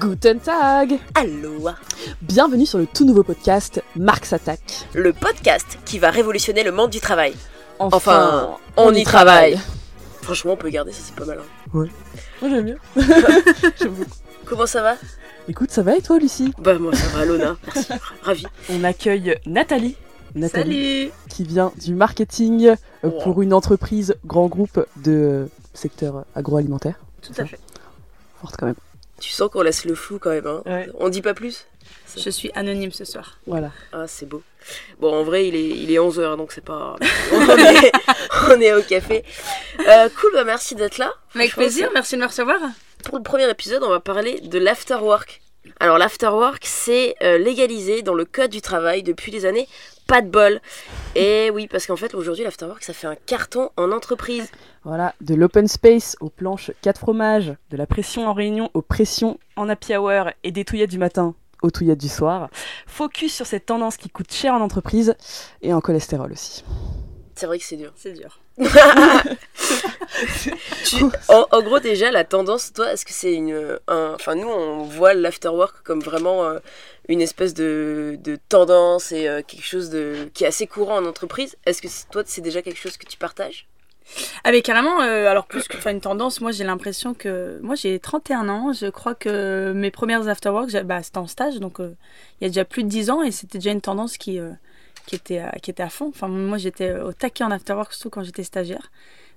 Guten Tag Aloha Bienvenue sur le tout nouveau podcast Marx Attack. Le podcast qui va révolutionner le monde du travail. Enfin, Enfin, on y travaille. Franchement, on peut garder ça, c'est pas mal. hein. Moi j'aime bien. J'aime beaucoup. Comment ça va? Écoute, ça va et toi Lucie? Bah moi ça va, Lona. Merci, ravi. On accueille Nathalie. Nathalie Salut qui vient du marketing euh, Wow. pour une entreprise grand groupe de secteur agroalimentaire. Tout à fait. Forte quand même. Tu sens qu'on laisse le flou quand même. Hein. Ouais. On dit pas plus? Je suis anonyme ce soir. Voilà. Ah, c'est beau. Bon, en vrai, il est, il est 11h, donc c'est pas... on, est, on est au café. Euh, cool, bah merci d'être là. Avec plaisir, merci de me recevoir. Pour le premier épisode, on va parler de l'afterwork. Alors l'afterwork, c'est euh, légalisé dans le code du travail depuis des années. Pas de bol. Et oui, parce qu'en fait, aujourd'hui, l'afterwork, ça fait un carton en entreprise. Voilà, de l'open space aux planches 4 fromages, de la pression en réunion aux pressions en happy hour et des touillettes du matin aux touillettes du soir. Focus sur cette tendance qui coûte cher en entreprise et en cholestérol aussi. C'est vrai que c'est dur. C'est dur. Tu- en, en gros, déjà, la tendance, toi, est-ce que c'est une. un- Enfin, nous, on voit l'afterwork comme vraiment euh, une espèce de, de tendance et euh, quelque chose de, qui est assez courant en entreprise. Est-ce que toi, c'est déjà quelque chose que tu partages? Ah mais carrément, euh, alors plus que une tendance, moi j'ai l'impression que... Moi j'ai 31 ans, je crois que mes premières afterwork, j'ai- bah, c'était en stage, donc il y a déjà plus de 10 ans et c'était déjà une tendance qui, qui, était, à, qui était à fond. Enfin moi j'étais au taquet en afterwork, surtout quand j'étais stagiaire.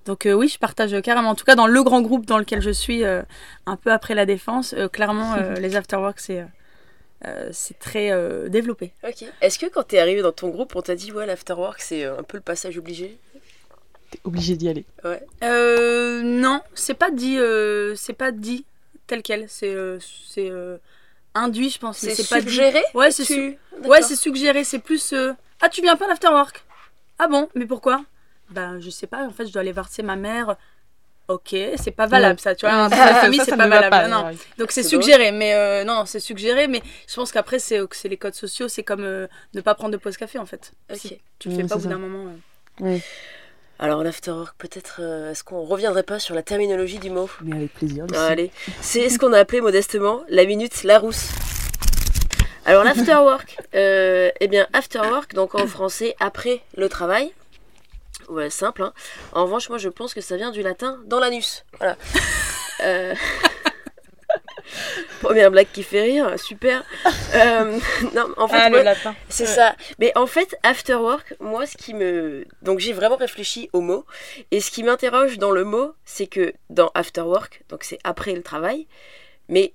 Donc euh, oui, je partage carrément, en tout cas dans le grand groupe dans lequel je suis, euh, un peu après la défense, euh, clairement euh, les afterwork c'est... euh, euh, c'est très euh, développé. Ok. Est-ce que quand t'es arrivé dans ton groupe, on t'a dit, ouais, l'afterwork, c'est euh, un peu le passage obligé? T'es obligé d'y aller. Ouais. Euh, non, c'est pas dit, euh, c'est pas dit tel quel. C'est, euh, c'est euh, induit, je pense. C'est C'est pas dit. suggéré? Ouais, c'est Tu- su- ouais, c'est suggéré. C'est plus. Euh, Ah, tu viens pas à l'afterwork? Ah bon, mais pourquoi? Ben, je sais pas. En fait, je dois aller voir tu sais, ma mère. Ok, c'est pas valable ça, tu vois. Ah, la famille, c'est pas valable. pas, non. ouais. Donc c'est C'est suggéré, mais euh, non, c'est suggéré, mais je pense qu'après c'est que c'est les codes sociaux, c'est comme euh, ne pas prendre de pause café en fait. Ok. Si tu le fais pas au c'est bout d'un moment. euh. Oui, Alors, l'afterwork, peut-être, euh, est-ce qu'on reviendrait pas sur la terminologie du mot? Mais avec plaisir. Ah, Allez, c'est ce qu'on a appelé modestement la minute Larousse. Alors l'afterwork, euh, eh bien afterwork, donc en français après le travail. Ouais, simple. Hein. En revanche, moi je pense que ça vient du latin dans l'anus. Voilà. Euh, Première blague qui fait rire, super. Euh, non, en fait, moi, latin. c'est ça. Mais en fait, after work, moi, ce qui me. Donc, j'ai vraiment réfléchi au mot. Et ce qui m'interroge dans le mot, c'est que dans after work, donc c'est après le travail, mais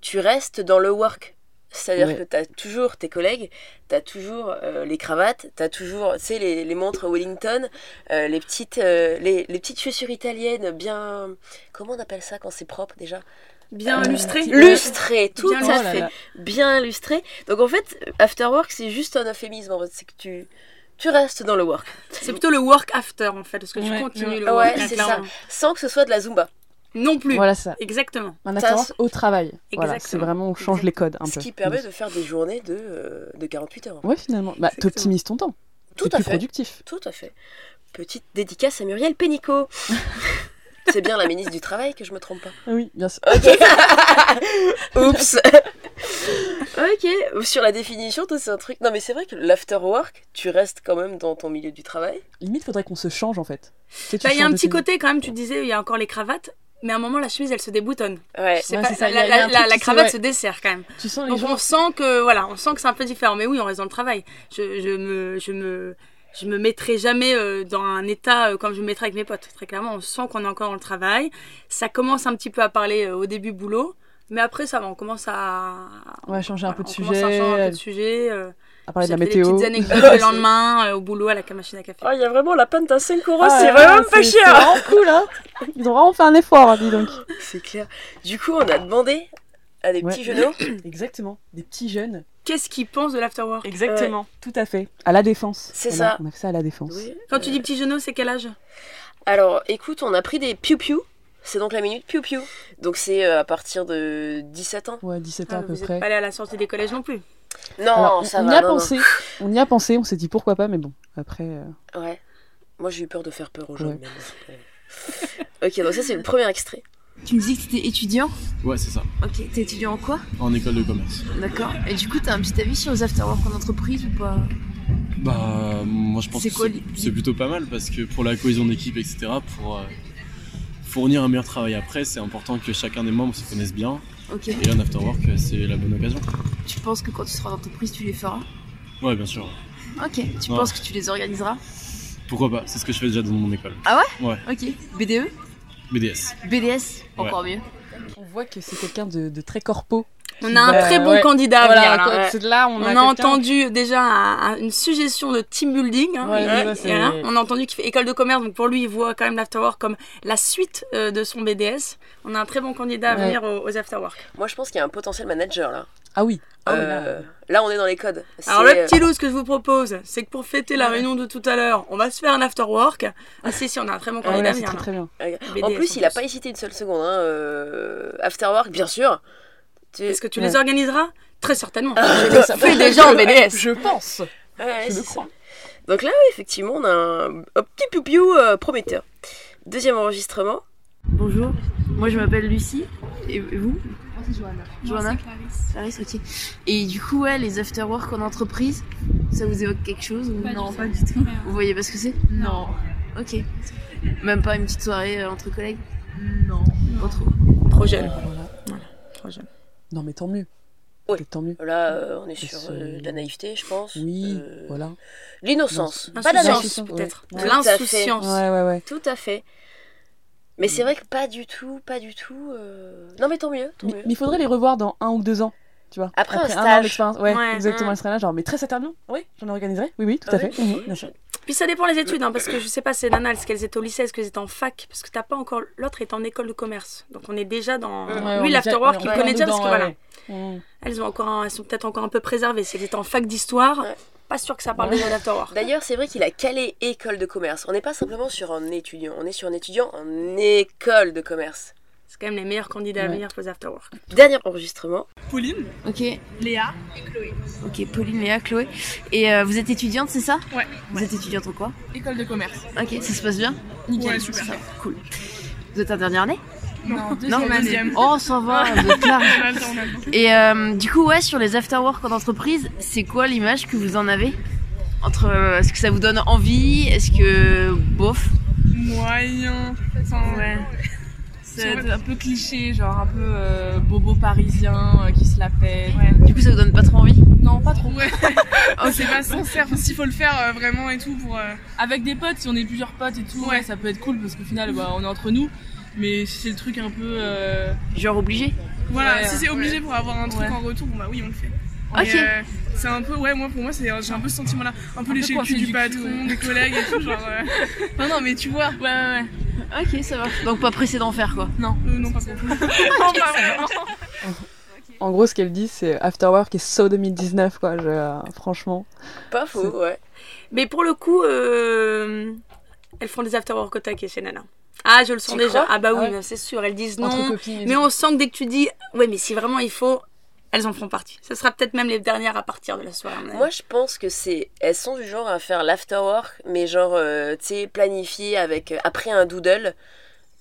tu restes dans le work. C'est-à-dire Ouais. que tu as toujours tes collègues, tu as toujours euh, les cravates, tu as toujours tu sais, les, les montres Wellington, euh, les, petites, euh, les, les petites chaussures italiennes bien. Comment on appelle ça quand c'est propre déjà? Bien Euh, lustré. Lustré, tout Bien à Oh fait là. bien illustré. Donc en fait, after work, c'est juste un euphémisme. En fait, c'est que tu, tu restes dans le work, C'est plutôt le work after en fait, parce que tu Ouais. continues le Ouais, work. c'est clairement. sans que ce soit de la zumba. Non plus. Voilà ça. Exactement. Un afterwork au travail. Voilà, c'est vraiment, on change les codes un Ce peu. qui permet de faire des journées de, euh, de 48 heures. Ouais, finalement. Bah, t'optimises ton temps. Tout à plus fait. productif. Tout à fait. Petite dédicace à Muriel Pénicaud. c'est bien la ministre du Travail que je me trompe pas. Ah Oui, bien sûr. Ok. Oups. ok. Sur la définition, toi, c'est un truc. Non, mais c'est vrai que l'after work, tu restes quand même dans ton milieu du travail. Limite, faudrait qu'on se change en fait. Tu sais, tu Bah, Il y a un petit côté quand même, tu disais, il y a encore les cravates, mais à un moment la chemise elle se déboutonne. Ouais. Ouais, pas, c'est ça, la, cravate ouais. se dessert quand même. Tu sens les Donc gens. on sent que voilà, on sent que c'est un peu différent. Mais oui, on reste dans le travail. Je, je me, je me, je me mettrai jamais euh, dans un état euh, comme je me mettrais avec mes potes. Très clairement, on sent qu'on est encore dans le travail. Ça commence un petit peu à parler euh, au début boulot, mais après ça va, on commence à On va changer un peu de on commence à changer un sujet, peu de sujet. Euh, à parler de la météo. Des petites anecdotes le lendemain euh, au boulot à la machine à café. Oh, il y a vraiment la pinte à 5 euros, Ah, c'est ouais, vraiment pas c'est- C'est cher. vraiment cool, hein Ils ont vraiment fait un effort, hein, dis donc. C'est clair. Du coup, on a demandé à des Ouais. petits genoux. Exactement. Des petits jeunes. Qu'est-ce qu'ils pensent de l'afterwork? Exactement. Tout à fait. À la défense. C'est ça. On a fait ça à la défense. Oui. Quand tu dis petit genou, c'est quel âge? Alors, écoute, on a pris des piou-piou. C'est donc la minute piou-piou. Donc, c'est euh, à partir de 17 ans. Ouais, 17 ans à Ah, peu Vous près. n'êtes pas allé à la sortie des collèges non plus. Non, Alors, on, ça on va. y a non, non. pensé. On y a pensé. On s'est dit pourquoi pas, mais bon. Après. euh, Ouais. Moi, j'ai eu peur de faire peur aux gens. Ouais. ok, donc ça, c'est le premier extrait. Tu me dis que t'étais étudiant Ouais, c'est ça, Ok, t'es étudiant en quoi en école de commerce. D'accord. Et du coup, t'as un petit avis sur les afterwork en entreprise ou pas Bah, moi je pense C'est que quoi c'est- l'idée c'est plutôt pas mal parce que pour la cohésion d'équipe, etc., pour euh, fournir un meilleur travail après, c'est important que chacun des membres se connaisse bien. Et là, en afterwork, euh, c'est la bonne occasion. Tu penses que quand tu seras en entreprise, tu les feras? Ouais, bien sûr. Ok. Tu Ouais. penses que tu les organiseras? Pourquoi pas C'est ce que je fais déjà dans mon école. Ah Ouais, Ok. BDE BDS. BDS Encore mieux. On voit que c'est quelqu'un de, de très corpo. On a un Bah, très bon ouais. candidat à Voilà, venir, là. quoi, ouais. c'est là, on, On a, entendu déjà un- un- une suggestion de team building. hein. Ouais, Et- ouais, et c'est- voilà. On a entendu qu'il fait école de commerce, donc pour lui, il voit quand même l'afterwork comme la suite euh, de son BDS. On a un très bon candidat à Ouais. venir aux, aux afterwork. Moi, je pense qu'il y a un potentiel manager là. Ah oui. Ah oui, Euh, là. là, on est dans les codes. Alors le euh, petit loup, ce que je vous propose, c'est que pour fêter la réunion de tout à l'heure, on va se faire un afterwork. Ah si, si, on a un très bon Ah ouais, candidat c'est venir. très très bien. euh, en BDS, plus, en il a plus. pas hésité une seule seconde. Hein. euh, Afterwork, bien sûr. Tu- Est-ce que tu Ouais. les organiseras Très certainement. Ah, je fais déjà en BDS. Je pense. Ouais, Je c'est le ça. crois. Donc là, effectivement, on a un, un petit piou-piou euh, prometteur. Deuxième enregistrement. Bonjour. Moi, je m'appelle Lucie. Et vous Johanna. Johanna Clarisse, ok. Et du coup, ouais, les afterwork en entreprise, ça vous évoque quelque chose ou... Non, pas du tout. Vous voyez pas ce que c'est Non. Ok. Même pas une petite soirée euh, entre collègues Non. Pas trop. Trop jeune. Voilà. Trop jeune. Non, mais tant mieux. Oui. Tant mieux. Là, euh, on est sur euh, de la naïveté, je pense. Oui, Euh, voilà. L'innocence. Pas naïveté. peut-être. Ouais. L'insouciance. Ouais, ouais, ouais. Tout à fait. Mais c'est vrai que pas du tout, pas du tout. euh, Non, mais tant mieux, tant mais il faudrait les revoir dans un ou deux ans. Tu vois Après un an stage. d'expérience. Ouais, Ouais. exactement. Elle serait là, genre, mais très certainement. Oui, j'en organiserai. Oui, oui, tout Ah à oui. fait. Mhm, bien sûr. Puis ça dépend les études, hein, parce que je sais pas, c'est Nana, est-ce qu'elles étaient au lycée, est-ce qu'elles étaient en fac Parce que t'as pas encore. L'autre est en école de commerce. Donc on est déjà dans. Ouais, Ouais, Lui, l'afterwork, ouais, il connaît déjà parce que ouais, voilà. ouais. Elles, ont encore un- elles sont peut-être encore un peu préservées. Si elles étaient en fac d'histoire, Ouais. pas sûr que ça parle déjà d'afterwork. D'ailleurs, c'est vrai qu'il a calé école de commerce. On n'est pas simplement sur un étudiant, on est sur un étudiant en école de commerce. C'est quand même les meilleurs candidats à venir pour les afterwork. Dernier enregistrement. Pauline, Ok. Léa, Ok, Pauline, Léa, Chloé. Et euh, vous êtes étudiante, c'est ça? Ouais. Vous êtes étudiante en quoi? École de commerce. Ok, ça se passe bien? Nickel. Ouais, super. ça Cool. Vous êtes en dernière année? Non, deuxième non, année. deuxième. Oh, ça va, vous êtes là. Et euh, du coup, ouais, sur les afterwork en entreprise, c'est quoi l'image que vous en avez? Entre, euh, est-ce que ça vous donne envie? Est-ce que bof? Moyen. Enfin, Ouais. C'est un peu cliché, genre un peu euh, bobo parisien euh, qui se la pète. Du coup, ça vous donne pas trop envie Non, pas trop. Ouais. oh, c'est pas sincère. S'il faut le faire euh, vraiment et tout pour. euh, Avec des potes, si on est plusieurs potes et tout, ouais, ça peut être cool parce qu'au final, bah, on est entre nous. Mais si c'est le truc un peu. euh, Genre obligé Voilà, Ouais, si c'est obligé pour avoir un truc Ouais. en retour, bon bah oui, on le fait. Ok. Euh, c'est un peu, ouais, moi pour moi, c'est, j'ai un peu ce sentiment-là. Un peu lécher le cul du, du patron, cul, ouais. des collègues et tout, genre. euh, Non, non, mais tu vois. Ouais, ouais, ouais. Ok, ça va. Donc pas pressé d'en faire quoi. Non, euh, non, pas trop. non, pas vraiment. En gros, ce qu'elle dit, c'est Afterwork et So 2019, quoi. Je- euh, franchement. Pas faux, ouais. Mais pour le coup, euh, elles font des afterwork au taquet chez Nana. Ah, je le sens Tu déjà. Ah bah oui, Ah ouais. c'est sûr, elles disent non. copines. Mais on sent que dès que tu dis, ouais, mais si vraiment il faut, elles en feront partie. Ce sera peut-être même les dernières à partir de la soirée. Moi, je pense que c'est. Elles sont du genre à faire l'afterwork, mais genre, euh, tu sais, planifié avec. euh, après un doodle.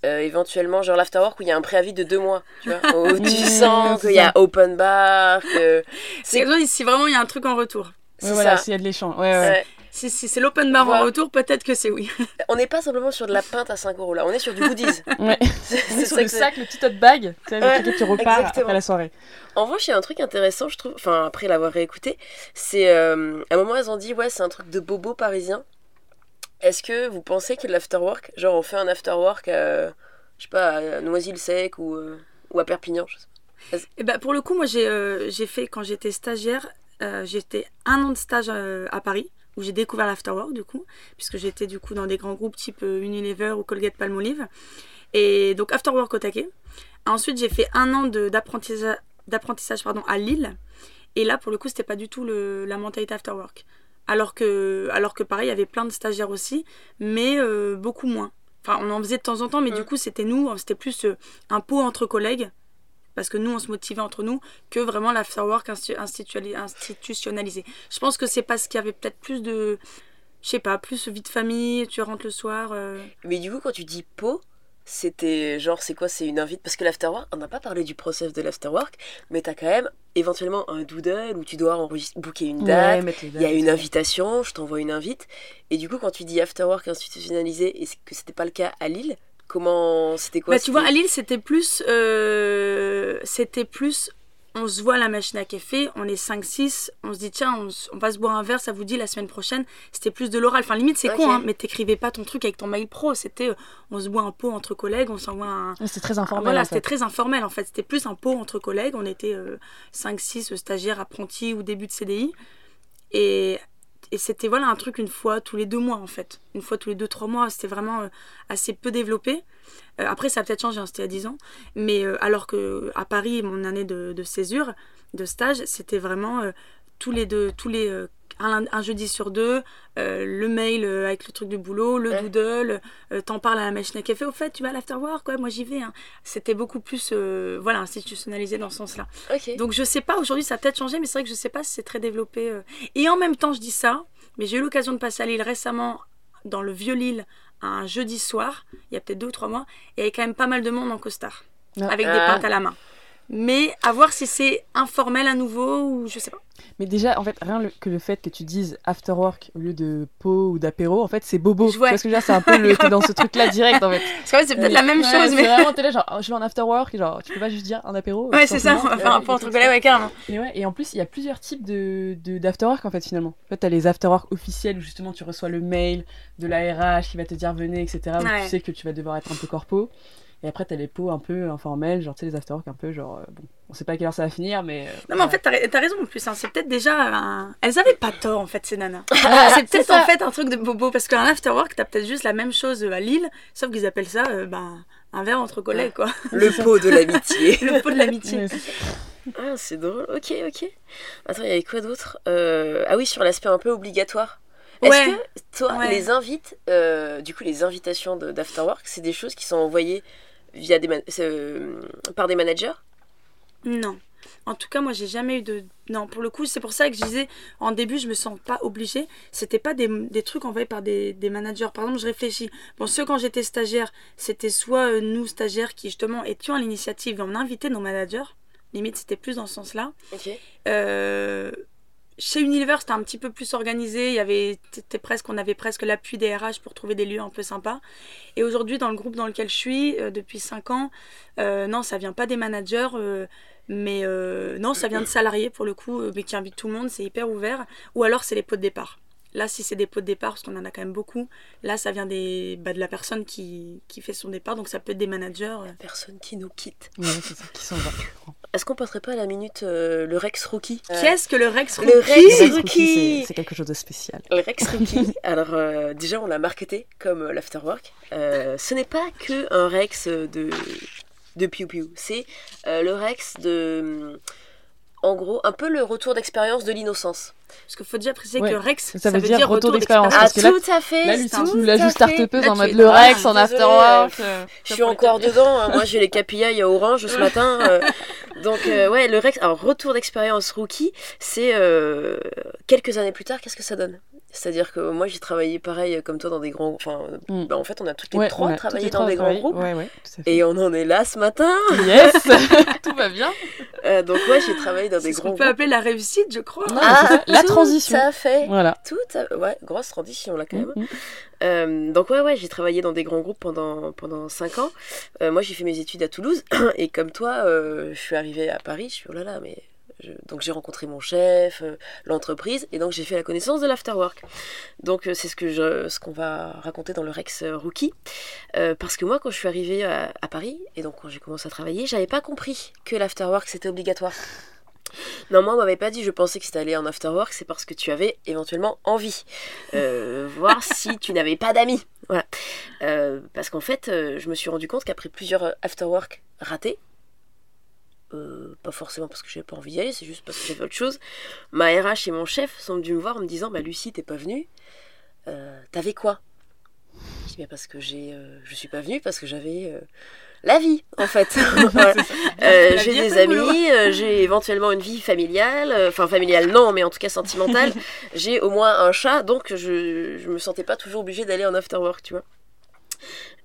euh, éventuellement, genre l'afterwork où il y a un préavis de deux mois. Tu vois, où tu sens qu'il y a ça. open bar, que. C'est si vraiment il y a un truc en retour. Ouais, C'est voilà, ça. s'il y a de l'échange. Ouais, ouais. Si, si c'est l'open bar Voilà. en retour, peut-être que c'est oui. On n'est pas simplement sur de la pinte à 5 euros là, on est sur du goodies. Ouais. C'est sur le sac, le petit tote bag, tu sais, Ouais, tu repars exactement. après la soirée. En revanche, il y a un truc intéressant, je trouve, enfin après l'avoir réécouté, c'est euh, à un moment elles ont dit ouais c'est un truc de bobo parisien. Est-ce que vous pensez que l'afterwork, genre on fait un afterwork à, je sais pas, à Noisy-le-Sec ou, euh, ou à Perpignan je sais pas. Et bah, pour le coup, moi, j'ai euh, j'ai fait, quand j'étais stagiaire, euh, j'étais un an de stage euh, à Paris, où j'ai découvert l'afterwork, du coup, puisque j'étais, du coup, dans des grands groupes type euh, Unilever ou Colgate Palmolive. Et donc, afterwork au taquet. Ensuite, j'ai fait un an d'apprentissage d'apprentissage pardon, à Lille. Et là, pour le coup, c'était pas du tout le, la mentalité afterwork. Alors que, alors que, pareil, il y avait plein de stagiaires aussi, mais euh, beaucoup moins. Enfin, on en faisait de temps en temps, mais du coup, c'était nous, c'était plus euh, un pot entre collègues parce que nous on se motivait entre nous que vraiment l'afterwork institutionnalisé. Je pense que c'est parce qu'il y avait peut-être plus de je sais pas, plus vie de famille, tu rentres le soir euh, Mais du coup, quand tu dis pot, c'était genre, c'est quoi C'est une invite? Parce que l'afterwork, on n'a pas parlé du process de l'afterwork, mais t'as quand même éventuellement un doodle où tu dois enregistrer, booker une date. Il y a une invitation, je t'envoie une invite. Et du coup, quand tu dis afterwork institutionnalisé et que c'était pas le cas à Lille, comment c'était quoi bah, tu vois, à c'était- Lille, c'était plus. euh, c'était plus. On se voit à la machine à café, on est 5-6, on se dit tiens, on, va se boire un verre, ça vous dit la semaine prochaine. C'était plus de l'oral. Enfin, limite, c'est Ok. con, hein, mais t'écrivais pas ton truc avec ton mail pro. C'était euh, on se boit un pot entre collègues, on s'envoie un, C'est très informel. voilà, en c'était très informel en fait. C'était plus un pot entre collègues. On était 5-6 stagiaires, apprentis ou début de CDI. Et, et c'était voilà un truc une fois tous les deux mois en fait. Une fois tous les deux, trois mois. C'était vraiment euh, assez peu développé. Euh, après, ça a peut-être changé, hein, c'était a 10 ans. Mais euh, alors que à Paris, mon année de, de césure, de stage, c'était vraiment tous les deux, tous les. euh, un, un jeudi sur deux, euh, le mail euh, avec le truc du boulot, le Ouais. doodle, euh, t'en parles à la machine à café. Au fait, tu vas à l'afterwork, ouais, moi j'y vais. hein. C'était beaucoup plus euh, voilà, institutionnalisé dans ce sens-là. Ok. Donc je sais pas, aujourd'hui ça a peut-être changé, mais c'est vrai que je sais pas si c'est très développé. euh. Et en même temps, je dis ça, mais j'ai eu l'occasion de passer à Lille récemment, dans le vieux Lille, un jeudi soir, il y a peut-être deux ou trois mois, et il y avait quand même pas mal de monde en costard, Ah. avec des Ah. pintes à la main. Mais à voir si c'est informel à nouveau ou je sais pas. Mais déjà, en fait, rien que le fait que tu dises after work au lieu de pot ou d'apéro, en fait, c'est bobo. Ouais. Tu vois ce que je veux dire? C'est un peu le. T'es dans ce truc-là direct, en fait. Parce c'est peut-être la même chose, mais. vraiment, t'es là, genre, je vais en after work, genre, tu peux pas juste dire un apéro Ouais, c'est ça, on va faire un peu entre collègues, ouais, carrément. Et, ouais, et en plus, il y a plusieurs types de, de, d'after work, en fait, finalement. En fait, t'as les after work officiels où justement tu reçois le mail de la RH qui va te dire venez, etc. Où tu sais que tu vas devoir être un peu corpo. Et après, t'as les pots un peu informels, genre, tu sais, les after work un peu, genre, euh, bon, on sait pas à quelle heure ça va finir, mais. euh, Non, mais en fait, t'as t'as raison en plus. hein, C'est peut-être déjà. un- Elles avaient pas tort en fait, ces nanas. C'est peut-être en fait un truc de bobo. Parce qu'un afterwork, t'as peut-être juste la même chose euh, à Lille, sauf qu'ils appellent ça euh, ben, un verre entre collègues, quoi. Le pot de l'amitié. Le pot de l'amitié. Ah, c'est drôle. Ok, ok. Attends, il y avait quoi d'autre? Euh, Ah oui, sur l'aspect un peu obligatoire. Est-ce Ouais. que toi, Ouais. les invites, euh, du coup, les invitations de- d'afterwork, c'est des choses qui sont envoyées via des euh, par des managers? Non. En tout cas, moi, j'ai jamais eu de. Non, pour le coup, c'est pour ça que je disais, en début, je me sens pas obligée. C'était pas des, des trucs envoyés par des, des managers. Par exemple, je réfléchis. Bon, ceux, quand j'étais stagiaire, c'était soit euh, nous, stagiaires, qui justement étions à l'initiative et on invitait nos managers. Limite, c'était plus dans ce sens-là. Ok. Euh, chez Unilever, c'était un petit peu plus organisé. Il avait, presque, on avait presque l'appui des RH pour trouver des lieux un peu sympas. Et aujourd'hui, dans le groupe dans lequel je suis, euh, depuis 5 ans, euh, non, ça vient pas des managers, euh, mais non, ça vient de salariés pour le coup, mais qui invitent tout le monde, c'est hyper ouvert. Ou alors, c'est les pots de départ. Là, si c'est des pots de départ, parce qu'on en a quand même beaucoup, là, ça vient des, bah, de la personne qui, qui fait son départ. Donc, ça peut être des managers. euh. Personne qui nous quitte. Ouais, c'est ça, qui s'en va. Est-ce qu'on passerait pas à la minute euh, le Rex Rookie? Euh, Qu'est-ce que le Rex le Rookie? Rex Rex Rookie c'est- quelque chose de spécial. Le Rex Rookie. Alors, euh, déjà, on l'a marketé comme l'afterwork. Euh, ce n'est pas que un Rex de, de Piu Piu. C'est euh, le Rex de. En gros, un peu le retour d'expérience de l'innocence. Parce qu'il faut déjà préciser Ouais. que le Rex, Ça veut dire retour d'expérience. Ah, là- tout à fait. Là, tu nous l'as juste start-upeuse en mode le Ah, Rex en afterwork. euh, Je suis encore dedans. hein. Moi, j'ai les KPI à Orange ce matin. euh, donc, euh, ouais, le Rex. Alors, retour d'expérience rookie, c'est euh, quelques années plus tard, qu'est-ce que ça donne? C'est-à-dire que moi, j'ai travaillé pareil comme toi dans des grands. Enfin, Mm. bah, en fait, on a toutes les Ouais, trois on a travaillé les dans trois des grands groupes. Ouais. Et on en est là ce matin. Yes Tout va bien. Euh, donc, ouais, j'ai travaillé dans des grands qu'on peut groupes. appeler la réussite, je crois. Non, ça, la tout transition. Ça fait. Voilà. Tout à- Ouais, grosse transition là quand même. Mm, mm. Euh, donc ouais ouais j'ai travaillé dans des grands groupes pendant pendant 5 ans. Euh, moi j'ai fait mes études à Toulouse et comme toi euh, je suis arrivée à Paris, je suis oh là là mais je- donc j'ai rencontré mon chef, euh, l'entreprise, et donc j'ai fait la connaissance de l'afterwork. Donc euh, c'est ce que je, ce qu'on va raconter dans le Rex euh, Rookie, Euh, parce que moi quand je suis arrivée à, à Paris et donc quand j'ai commencé à travailler, j'avais pas compris que l'afterwork c'était obligatoire. Non, moi, on m'avait pas dit, je pensais que c'était aller en afterwork, c'est parce que tu avais éventuellement envie. Euh, voir si tu n'avais pas d'amis. Voilà. Euh, parce qu'en fait, euh, je me suis rendu compte qu'après plusieurs afterwork ratés, euh, pas forcément parce que j'avais pas envie d'y aller, c'est juste parce que j'avais autre chose, ma RH et mon chef sont venus me voir en me disant Bah, Lucie, t'es pas venue, Euh, t'avais quoi? Je dis Mais parce que j'ai, euh, je suis pas venue, parce que j'avais. la vie, en fait. J'ai des amis, j'ai éventuellement une vie familiale, enfin familiale non, mais en tout cas sentimentale. j'ai au moins un chat, donc je, je me sentais pas toujours obligée d'aller en afterwork, tu vois.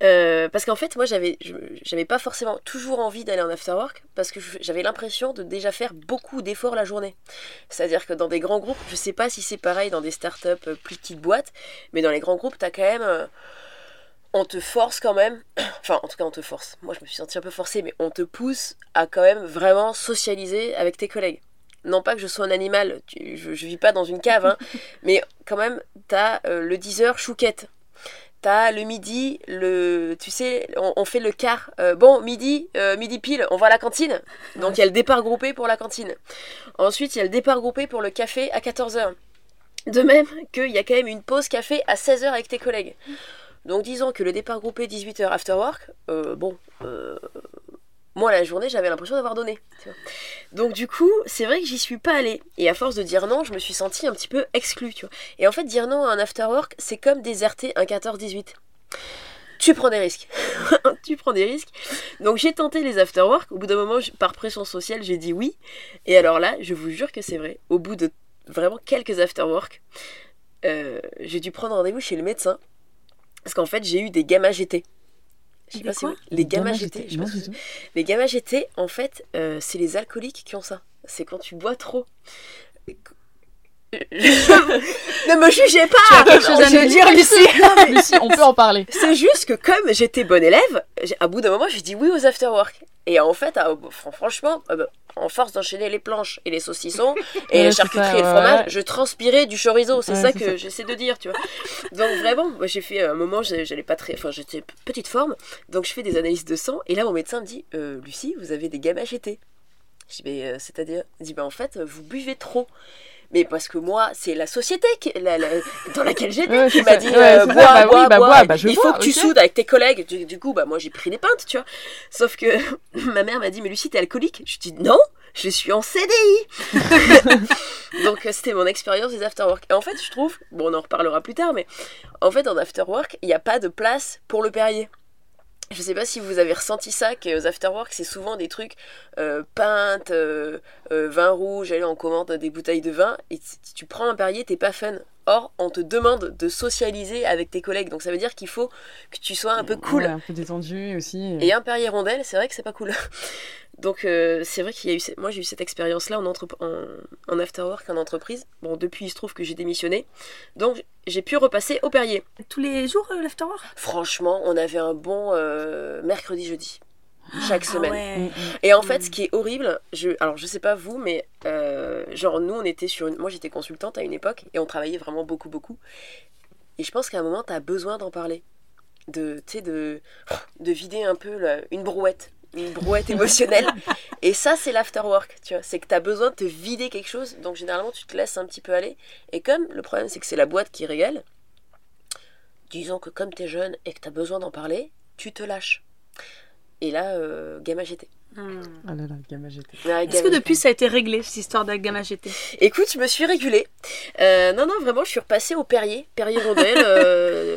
Euh, parce qu'en fait, moi, j'avais, j'avais pas forcément toujours envie d'aller en afterwork parce que j'avais l'impression de déjà faire beaucoup d'efforts la journée. C'est-à-dire que dans des grands groupes, je sais pas si c'est pareil dans des startups euh, plus petites boîtes, mais dans les grands groupes, t'as quand même. euh, on te force quand même, enfin en tout cas on te force, moi je me suis sentie un peu forcée, mais on te pousse à quand même vraiment socialiser avec tes collègues. Non pas que je sois un animal, tu- je, je vis pas dans une cave, hein, mais quand même t'as euh, le 10h chouquette. T'as le midi, le, tu sais, on, on fait le quart. Euh, bon, midi, euh, midi pile, on va à la cantine. Donc il y a le départ groupé pour la cantine. Ensuite, il y a le départ groupé pour le café à 14h. De même qu'il y a quand même une pause café à 16h avec tes collègues. Donc disons que le départ groupé 18h after work, euh, bon, euh, moi la journée j'avais l'impression d'avoir donné. Donc du coup, c'est vrai que j'y suis pas allée. Et à force de dire non, je me suis sentie un petit peu exclue. Et en fait, dire non à un after work, c'est comme déserter un 14-18. Tu prends des risques. tu prends des risques. Donc j'ai tenté les after work. Au bout d'un moment, par pression sociale, j'ai dit oui. Et alors là, je vous jure que c'est vrai. Au bout de vraiment quelques after work, euh, j'ai dû prendre rendez-vous chez le médecin. Parce qu'en fait, j'ai eu des gamma GT. Je sais Des pas si quoi vous- Les gamma GT. je sais Non, pas du si- tout. Les gamma GT, en fait, euh, c'est les alcooliques qui ont ça. C'est quand tu bois trop. ne me jugez pas quelque chose à Je veux nous dire, Lucie, Lucie, on peut en parler. c'est juste que comme j'étais bonne élève, à bout d'un moment, j'ai dit oui aux afterwork. Et en fait, à- fran- franchement, euh, en force d'enchaîner les planches et les saucissons et Ouais, les charcuteries et le fromage, je transpirais du chorizo. C'est ça que j'essaie de dire, tu vois. Donc vraiment, moi, j'ai fait un moment, j'allais pas très, enfin j'étais petite forme, donc je fais des analyses de sang et là mon médecin me dit, Euh, Lucie, vous avez des gamma GT. Je dis mais euh, c'est-à-dire, il dit bah en fait vous buvez trop. Mais parce que moi, c'est la société qui- la- la- dans laquelle j'étais Ouais, qui m'a dit euh, bois, bah oui, bois, bah bois. bois, bah je Il faut vois, que tu soudes avec tes collègues. Du, du coup, bah moi j'ai pris des pintes, tu vois. Sauf que ma mère m'a dit mais Lucie t'es alcoolique? Je dis non, je suis en CDI. Donc euh, c'était mon expérience des afterwork. Et en fait, je trouve, bon on en reparlera plus tard, mais en fait en afterwork il n'y a pas de place pour le Perrier. Je sais pas si vous avez ressenti ça, qu'aux afterwork, c'est souvent des trucs euh, pintes, euh, euh, vin rouge, allez, on commande des bouteilles de vin, et si tu prends un Perrier, t'es pas fun. Or, on te demande de socialiser avec tes collègues, donc ça veut dire qu'il faut que tu sois un peu cool. Ouais, un peu détendu aussi. Et un Perrier rondelle, c'est vrai que c'est pas cool. Donc euh, c'est vrai qu'il y a eu, ce- moi j'ai eu cette expérience-là en, entre... en, en afterwork en entreprise. Bon, depuis il se trouve que j'ai démissionné, donc j'ai pu repasser au Perrier. Tous les jours, euh, l'afterwork Franchement, on avait un bon euh, mercredi, jeudi, chaque semaine. Ah ouais. Mm, mm. Et en fait, Mm. ce qui est horrible, je, alors je sais pas vous, mais euh, genre nous, on était sur une, moi j'étais consultante à une époque et on travaillait vraiment beaucoup, beaucoup. Et je pense qu'à un moment, t'as besoin d'en parler, de, tu sais, de, de vider un peu la- une brouette, une brouette émotionnelle. Et ça, c'est l'afterwork, tu vois. C'est que t'as besoin de te vider quelque chose, donc généralement tu te laisses un petit peu aller. Et comme le problème, c'est que c'est la boîte qui régale. Disons que comme t'es jeune et que t'as besoin d'en parler, tu te lâches. Et là, euh, Gamma GT. Hmm. Ah là là, gamma GT. Est-ce que Gamma depuis ça a été réglé, cette histoire d'Agama GT Écoute, je me suis régulée. Euh, non, non, vraiment, je suis repassée au Perrier. Perrier rondelle, euh,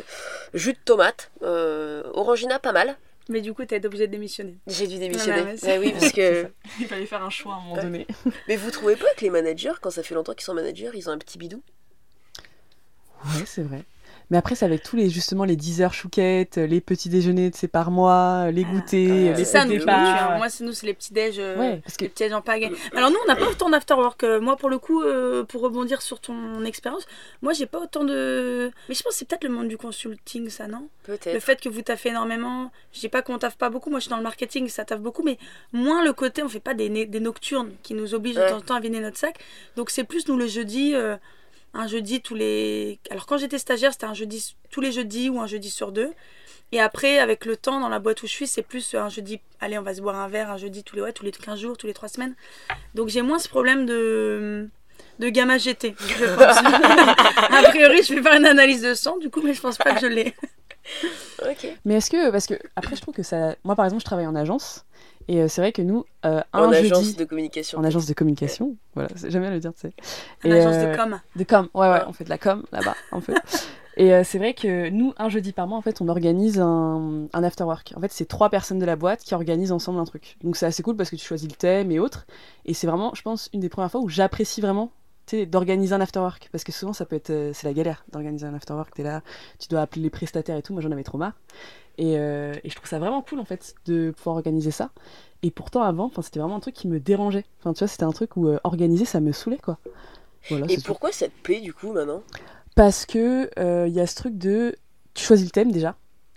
jus de tomate, euh, orangina pas mal. Mais du coup, t'as été obligée de démissionner. J'ai dû démissionner. Ouais, oui, parce que. Il fallait faire un choix à un moment Ouais. donné. Mais vous trouvez pas que les managers, quand ça fait longtemps qu'ils sont managers, ils ont un petit bidou? Ouais, c'est vrai. Mais après, c'est avec tous les, justement, les 10 heures chouquettes, les petits déjeuners, de sais, par mois, les goûters, ah, les C'est ça, nous, départ. Moi, c'est nous, c'est les petits déj, euh, Ouais, parce que- les petits déj en pagaille. Alors nous, on n'a pas autant d'after work. Euh, Moi, pour le coup, euh, pour rebondir sur ton expérience, moi, j'ai pas autant de. Mais je pense que c'est peut-être le monde du consulting, ça, non? Le Peut-être. fait que vous taffez énormément. Je dis pas qu'on taffe pas beaucoup. Moi, je suis dans le marketing, ça taffe beaucoup, mais moins le côté, on fait pas des, des nocturnes qui nous obligent de Ouais. temps en temps à vider notre sac. Donc c'est plus nous le jeudi. euh, un jeudi tous les. Alors quand j'étais stagiaire, c'était un jeudi tous les jeudis ou un jeudi sur deux. Et après, avec le temps, dans la boîte où je suis, c'est plus un jeudi, allez, on va se boire un verre, un jeudi tous les, ouais, tous les 15 jours, tous les 3 semaines. Donc j'ai moins ce problème de, de gamma GT, je pense. a priori, je vais faire une analyse de sang, du coup, mais je pense pas que je l'ai. Ok. Mais est-ce que, parce que, après, je trouve que ça. Moi, par exemple, je travaille en agence. Et euh, c'est vrai que nous, euh, un En jeudi. agence de communication. En agence de communication, voilà, c'est- j'aime bien le dire, tu sais. Une Et, agence euh, de com. De com, ouais, ouais, Ouais. on fait de la com là-bas, un peu. Et euh, c'est vrai que nous, un jeudi par mois, en fait, on organise un, un after work. En fait, c'est trois personnes de la boîte qui organisent ensemble un truc. Donc c'est assez cool parce que tu choisis le thème et autres. Et c'est vraiment, je pense, une des premières fois où j'apprécie vraiment tu sais, d'organiser un after work. Parce que souvent, ça peut être, euh, c'est la galère d'organiser un after work. T'es là, tu dois appeler les prestataires et tout. Moi, j'en avais trop marre. Et, euh, et je trouve ça vraiment cool, en fait, de pouvoir organiser ça. Et pourtant, avant, enfin, c'était vraiment un truc qui me dérangeait. Enfin, tu vois, c'était un truc où euh, organiser, ça me saoulait, quoi. Voilà, Et tout. pourquoi ça te plaît du coup maintenant? Parce que il y a ce truc de. Tu choisis le thème déjà.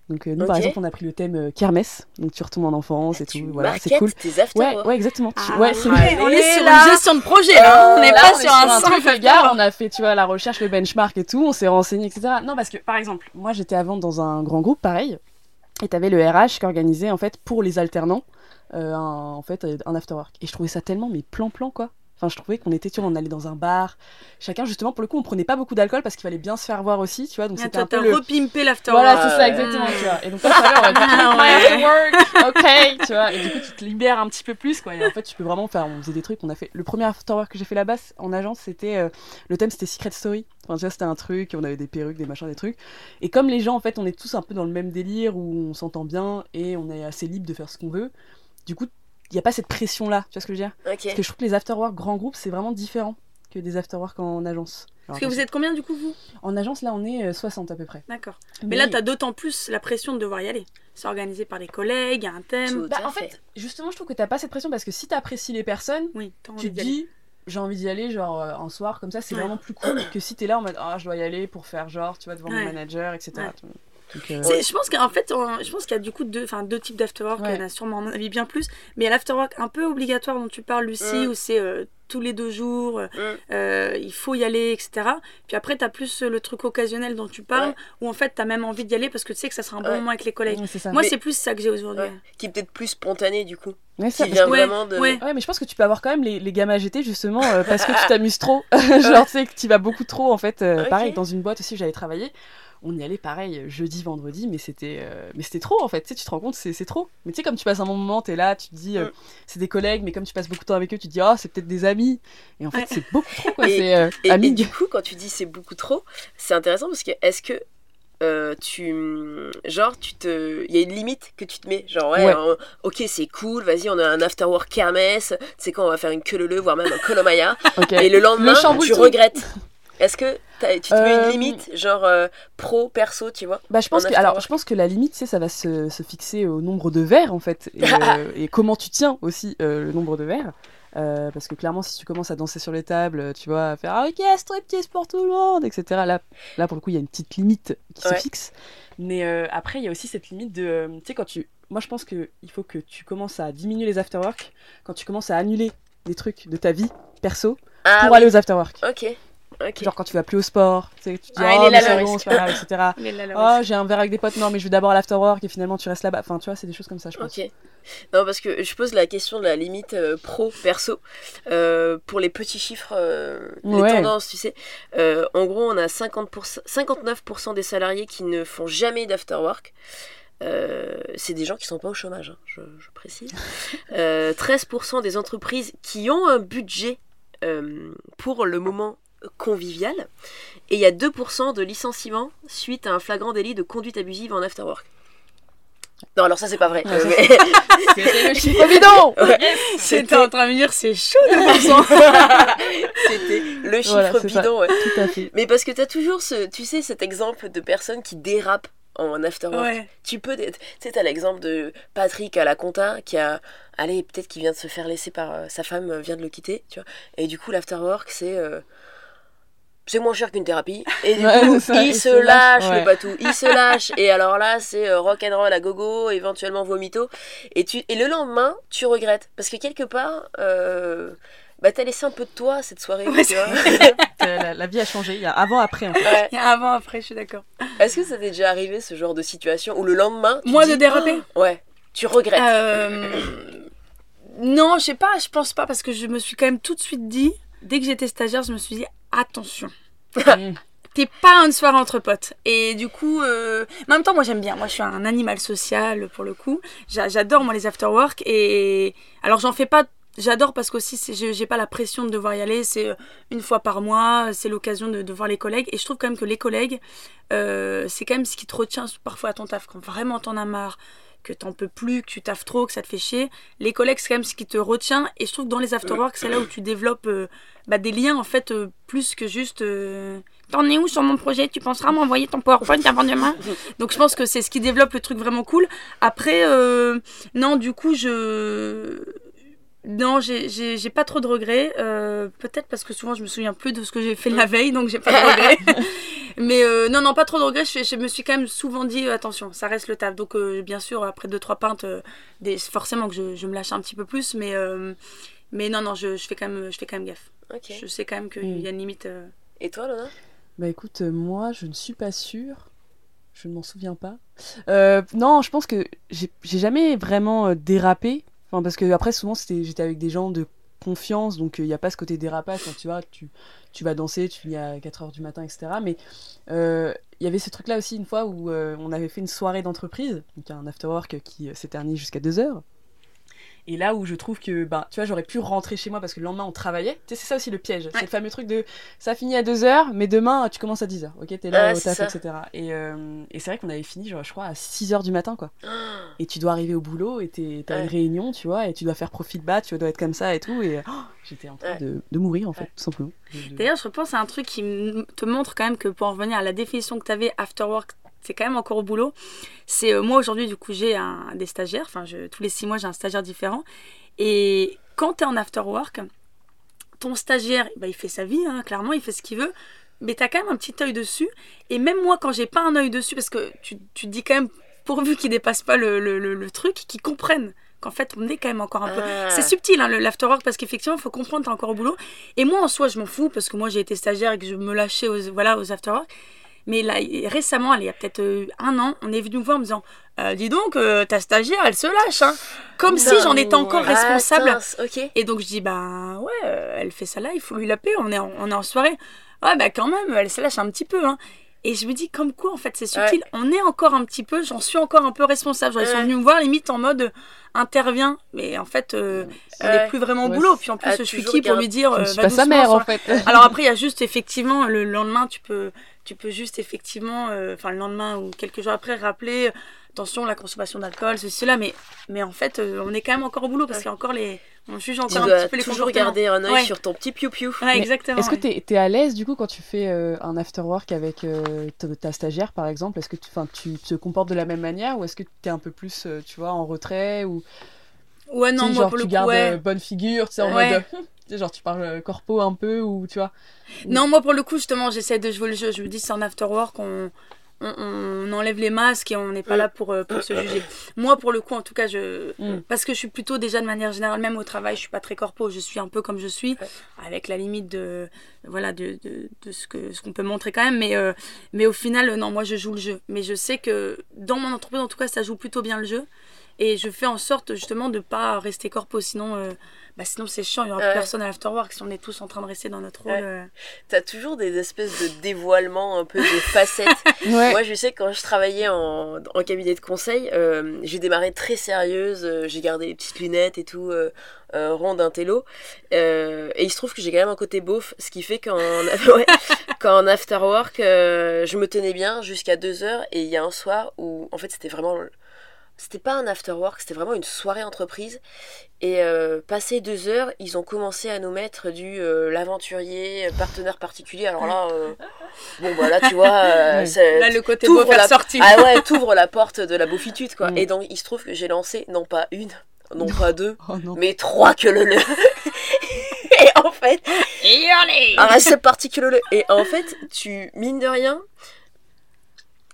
Donc, euh, nous, par exemple, on a pris le thème euh, kermesse. Donc, tu retournes en enfance et Tu tout. Voilà, c'est cool. tes after Ouais, work. ouais, exactement. Ah, ouais, vrai. on est sur là. une gestion de projet, là. On n'est Là, pas on est sur un truc simple de gars, on a fait, tu vois, la recherche, le benchmark et tout, on s'est renseigné, etc. Non, parce que, par exemple, moi, j'étais avant dans un grand groupe, pareil, et t'avais le RH qui organisait, en fait, pour les alternants, euh, un, en fait, un after work. Et je trouvais ça tellement, mais plan-plan, quoi. Enfin, je trouvais qu'on était, tu vois, on allait dans un bar. Chacun, justement, pour le coup, on prenait pas beaucoup d'alcool parce qu'il fallait bien se faire voir aussi, tu vois. Donc, Ah, c'était un peu le. repimpé l'after Voilà, c'est ça, exactement, tu vois. Et donc, ça va, on va dire, Ah, ok, tu vois. Et du coup, tu te libères un petit peu plus, quoi. Et en fait, tu peux vraiment faire, on faisait des trucs, on a fait, le premier after work que j'ai fait là-bas, en agence, c'était, euh, le thème, c'était Secret Story. Enfin, tu vois, c'était un truc, on avait des perruques, des machins, des trucs. Et comme les gens, en fait, on est tous un peu dans le même délire, où on s'entend bien, et on est assez libre de faire ce qu'on veut, du coup, il n'y a pas cette pression-là, tu vois ce que je veux dire? Parce que je trouve que les after work grands groupes, c'est vraiment différent que des after work en agence. Alors, Parce que vous êtes combien, du coup, vous? En agence, là, on est euh, 60 à peu près. D'accord. Mais là, t'as d'autant plus la pression de devoir y aller. C'est organisé par les collègues, il y a un thème. Tout Bah, en fait, justement, je trouve que t'as pas cette pression parce que si t'apprécies les personnes, Oui, tu te dis, j'ai envie d'y aller, genre euh, un soir comme ça, c'est Ouais. vraiment plus cool que si t'es là en mode, ah, je dois y aller pour faire genre, tu vois, devant Ouais. mon manager, etc. Ouais. Donc, euh, Je pense qu'en fait, on- je pense qu'il y a du coup deux, enfin, deux types d'afterwork. Ouais. Il y en a sûrement, à mon avis, bien plus. Mais il y a l'afterwork un peu obligatoire dont tu parles, Lucie, Mm. où c'est euh, tous les deux jours, euh, Mm. euh, il faut y aller, etc. Puis après, tu as plus le truc occasionnel dont tu parles, Ouais. où en fait, tu as même envie d'y aller parce que tu sais que ça sera un bon Ouais. moment avec les collègues. Moi, Mais- c'est plus ça que j'ai aujourd'hui. Ouais. Qui est peut-être plus spontané du coup. Ouais, ça, Qui vient vraiment de. ouais. Ouais, mais je pense que tu peux avoir quand même les, les gammas GT justement euh, parce que tu t'amuses trop. Genre, tu sais que tu vas beaucoup trop en fait. euh. Pareil, dans une boîte aussi j'avais travaillé, on y allait pareil jeudi, vendredi, mais c'était euh, mais c'était trop en fait. Tu sais, tu te rends compte, c'est trop. Mais tu sais, comme tu passes un bon moment, t'es là, tu te dis, euh, Mm. c'est des collègues, mais comme tu passes beaucoup de temps avec eux, tu te dis, oh, c'est peut-être des amis. Et en fait, c'est beaucoup trop quoi. Et- C'est euh, Et, et amis. du coup, quand tu dis c'est beaucoup trop, c'est intéressant parce que est-ce que euh, tu. Genre, tu te. Il y a une limite que tu te mets. Genre, ouais, Ouais. euh, ok, c'est cool, vas-y, on a un after work kermesse. C'est quand on va faire une queue leu voire même un colomaya. Ok. Et le lendemain, Le tu tout. regrettes. Est-ce que tu te mets Euh, une limite, genre euh, pro, perso, tu vois Bah, je pense en que, alors, je pense que la limite, ça va se, se fixer au nombre de verres, en fait, et, euh, et comment tu tiens aussi euh, le nombre de verres. Euh, parce que clairement, si tu commences à danser sur les tables, tu vois, à faire ah, ok, striptease pour tout le monde, etc. Là, là pour le coup, il y a une petite limite qui Ouais. se fixe. Mais euh, après, il y a aussi cette limite de, euh, tu sais, quand tu, moi, je pense que il faut que tu commences à diminuer les afterwork quand tu commences à annuler des trucs de ta vie perso Ah, pour oui. aller aux afterwork. Ok. Genre quand tu vas plus au sport, tu sais, tu te dis Ah, oh mais c'est bon, risque. c'est pas grave, etc. Oh, j'ai un verre avec des potes, non, mais je vais d'abord à l'afterwork et finalement tu restes là-bas. Enfin, tu vois, c'est des choses comme ça, je pense. Ok. Non, parce que je pose la question de la limite euh, pro-perso euh, pour les petits chiffres, euh, les tendances, tu sais. En gros, on a 50%, 59% des salariés qui ne font jamais d'afterwork. Euh, c'est des gens qui sont pas au chômage, hein, je, je précise. Euh, 13% des entreprises qui ont un budget euh, pour le moment convivial. Et il y a 2% de licenciements suite à un flagrant délit de conduite abusive en afterwork. Non, alors ça c'est pas vrai. Euh, mais- C'était le chiffre bidon Ouais. C'était en train de me dire, c'est chaud de C'était le chiffre Voilà, bidon, ouais. Tout à fait. Mais parce que t'as toujours ce, tu sais, cet exemple de personnes qui dérapent en afterwork. Ouais. Tu peux, tu sais, t'as l'exemple de Patrick à la compta qui a, allez, peut-être qu'il vient de se faire laisser par euh, sa femme, vient de le quitter, tu vois. Et du coup, l'afterwork, c'est, euh, c'est moins cher qu'une thérapie. Et du Ouais, coup, ça, il il se se lâche, lâche, le batou, il se lâche. Et alors là, c'est euh, rock and roll à gogo, éventuellement vomito. Et tu, et le lendemain, tu regrettes parce que quelque part. Euh, bah, t'as laissé un peu de toi cette soirée, Ouais, tu vois. La, la vie a changé. Il y a avant, après. en fait. Ouais. Il y a avant, après, je suis d'accord. Est-ce que ça t'est déjà arrivé ce genre de situation où le lendemain. tu Moi, dis, de déraper Oh Ouais, tu regrettes. Euh, Non, je sais pas, je pense pas, parce que je me suis quand même tout de suite dit, dès que j'étais stagiaire, je me suis dit, attention. Mm. T'es pas une soirée entre potes. Et du coup, euh, en même temps, moi j'aime bien. Moi je suis un animal social pour le coup. J'a- J'adore moi les afterwork. Et alors j'en fais pas. J'adore parce qu'aussi j'ai pas la pression de devoir y aller. C'est euh, une fois par mois. C'est l'occasion de, de voir les collègues. Et je trouve quand même que les collègues, euh, c'est quand même ce qui te retient parfois à ton taf. Quand vraiment t'en as marre, que t'en peux plus, que tu taffes trop, que ça te fait chier. Les collègues, c'est quand même ce qui te retient. Et je trouve que dans les afterwork, c'est là où tu développes euh, bah, des liens en fait euh, plus que juste. euh, T'en es où sur mon projet? Tu penseras m'envoyer ton PowerPoint avant demain? Donc je pense que c'est ce qui développe le truc vraiment cool. Après, non, du coup, je. Non, j'ai- pas trop de regrets. Peut-être parce que souvent je me souviens plus de ce que j'ai fait la veille, donc j'ai pas de regrets. Mais euh, non, non, pas trop de regrets. Je, je me suis quand même souvent dit euh, attention, ça reste le taf. Donc euh, bien sûr, après 2-3 pintes, euh, des, forcément que je, je me lâche un petit peu plus. Mais, euh, mais non, non, je, je, fais quand même, je fais quand même gaffe. Je sais quand même qu'il Mm. y a une limite. euh, Et toi, Lona Bah écoute, moi, je ne suis pas sûre. Je ne m'en souviens pas. Euh, non, je pense que j'ai jamais vraiment dérapé. Enfin, parce que après, souvent, c'était- j'étais avec des gens de confiance, donc il n'y a pas ce côté dérapage. Quand tu vois, tu, tu vas danser, tu finis à 4h du matin, etc. Mais euh, il y avait ce truc-là aussi une fois où euh, on avait fait une soirée d'entreprise, donc un afterwork qui euh, s'éternise jusqu'à 2h. Et là où je trouve que, bah, tu vois, j'aurais pu rentrer chez moi parce que le lendemain on travaillait. Tu sais, c'est ça aussi le piège. C'est le fameux truc de ça finit à 2h, mais demain tu commences à 10h. Ok, t'es là Ouais, au taf, ça. etc. Et, euh, et c'est vrai qu'on avait fini, genre, je crois, à 6h du matin, quoi. Et tu dois arriver au boulot et t'as Ouais. une réunion, tu vois, et tu dois faire profit de bas, tu dois être comme ça et tout. Et oh, j'étais en train de, de mourir, en fait, tout simplement. De- D'ailleurs, je repense à un truc qui te montre quand même que pour en revenir à la définition que tu avais after work, c'est quand même encore au boulot. C'est euh, moi aujourd'hui, du coup, j'ai un, des stagiaires. Enfin, je- tous les six mois, j'ai un stagiaire différent. Et quand tu es en after work, ton stagiaire, bah, il fait sa vie, hein, clairement, il fait ce qu'il veut. Mais tu as quand même un petit œil dessus. Et même moi, quand j'ai pas un œil dessus, parce que tu, tu te dis quand même, pourvu qu'il dépasse pas le, le, le- le truc, qu'ils comprennent qu'en fait, on est quand même encore un peu. Ah. C'est subtil, hein, l'afterwork, parce qu'effectivement, il faut comprendre, t'es encore au boulot. Et moi, en soi, je m'en fous, parce que moi, j'ai été stagiaire et que je me lâchais aux, voilà, aux afterwork. Mais là, récemment, il y a peut-être euh, un an, on est venu me voir en me disant Euh, Dis donc, euh, ta stagiaire, elle se lâche. Hein. Comme si j'en étais encore responsable. Et donc, je dis Bah ouais, euh, elle fait ça là, il faut lui la paix, on est en, on est en soirée. Ouais, bah quand même, elle se lâche un petit peu. Hein. Et je me dis, comme quoi, en fait, c'est subtil. On est encore un petit peu, j'en suis encore un peu responsable. Genre, Ils sont venus me voir, limite en mode euh, intervient. Mais en fait, euh, on n'est plus vraiment au boulot. Puis en plus, Ah, je suis qui pour lui dire Je euh, suis va pas sa doucement, mère, en fait. alors après, il y a juste effectivement le lendemain, tu peux, tu peux juste effectivement, euh, enfin le lendemain ou quelques jours après, rappeler euh, attention la consommation d'alcool, ceci, cela, mais, mais en fait, euh, on est quand même encore au boulot parce qu'il y a encore les, on juge Tu encore un dois petit peu les toujours garder un œil Ouais. sur ton petit piou-piou. Ouais, exactement. Est-ce que ouais. tu es, à l'aise du coup quand tu fais euh, un afterwork avec euh, ta, ta stagiaire par exemple? Est-ce que tu, tu te comportes de la même manière ou est-ce que tu es un peu plus euh, tu vois, en retrait ou Ouais, tu non, sais, moi genre pour tu le coup, gardes ouais. bonne figure, tu sais, en Ouais. mode. tu sais, genre tu parles corpo un peu ou tu vois Non, moi pour le coup, justement, j'essaie de jouer le jeu. Je me dis, c'est un after work, on, on, on enlève les masques et on n'est pas là pour, euh, pour se juger. Moi, pour le coup, en tout cas, je, Mm. parce que je suis plutôt déjà de manière générale, même au travail, je suis pas très corpo, je suis un peu comme je suis, avec la limite de, voilà, de, de, de ce que ce qu'on peut montrer quand même. Mais, euh, mais au final, euh, non, moi, je joue le jeu. Mais je sais que dans mon entreprise, en tout cas, ça joue plutôt bien le jeu. Et je fais en sorte justement de pas rester corpo, sinon, euh, bah, sinon c'est chiant, il y aura Ouais. plus personne à l'afterwork si on est tous en train de rester dans notre rôle. Ouais. euh. T'as toujours des espèces de dévoilements, un peu de facettes. Ouais. Moi, je sais que quand je travaillais en, en cabinet de conseil, euh, j'ai démarré très sérieuse. euh, j'ai gardé les petites lunettes et tout, euh, ronde d'un télo. Euh, et il se trouve que j'ai quand même un côté beauf, ce qui fait qu'en ouais, qu'en after work, euh, je me tenais bien jusqu'à 2 heures. Et il y a un soir où, en fait, c'était vraiment. C'était pas un after work, c'était vraiment une soirée entreprise. Et euh, passé deux heures, ils ont commencé à nous mettre du euh, l'aventurier, euh, partenaire particulier. Alors là, euh, bon voilà, tu vois, euh, c'est- Là, le côté beau la- sortir. Ah ouais, t'ouvres la porte de la beaufitude quoi. Mm. Et donc il se trouve que j'ai lancé non pas une, non pas deux, Oh non. mais trois que le le. Et en fait, ah, c'est parti que le le. Et en fait, tu mines de rien.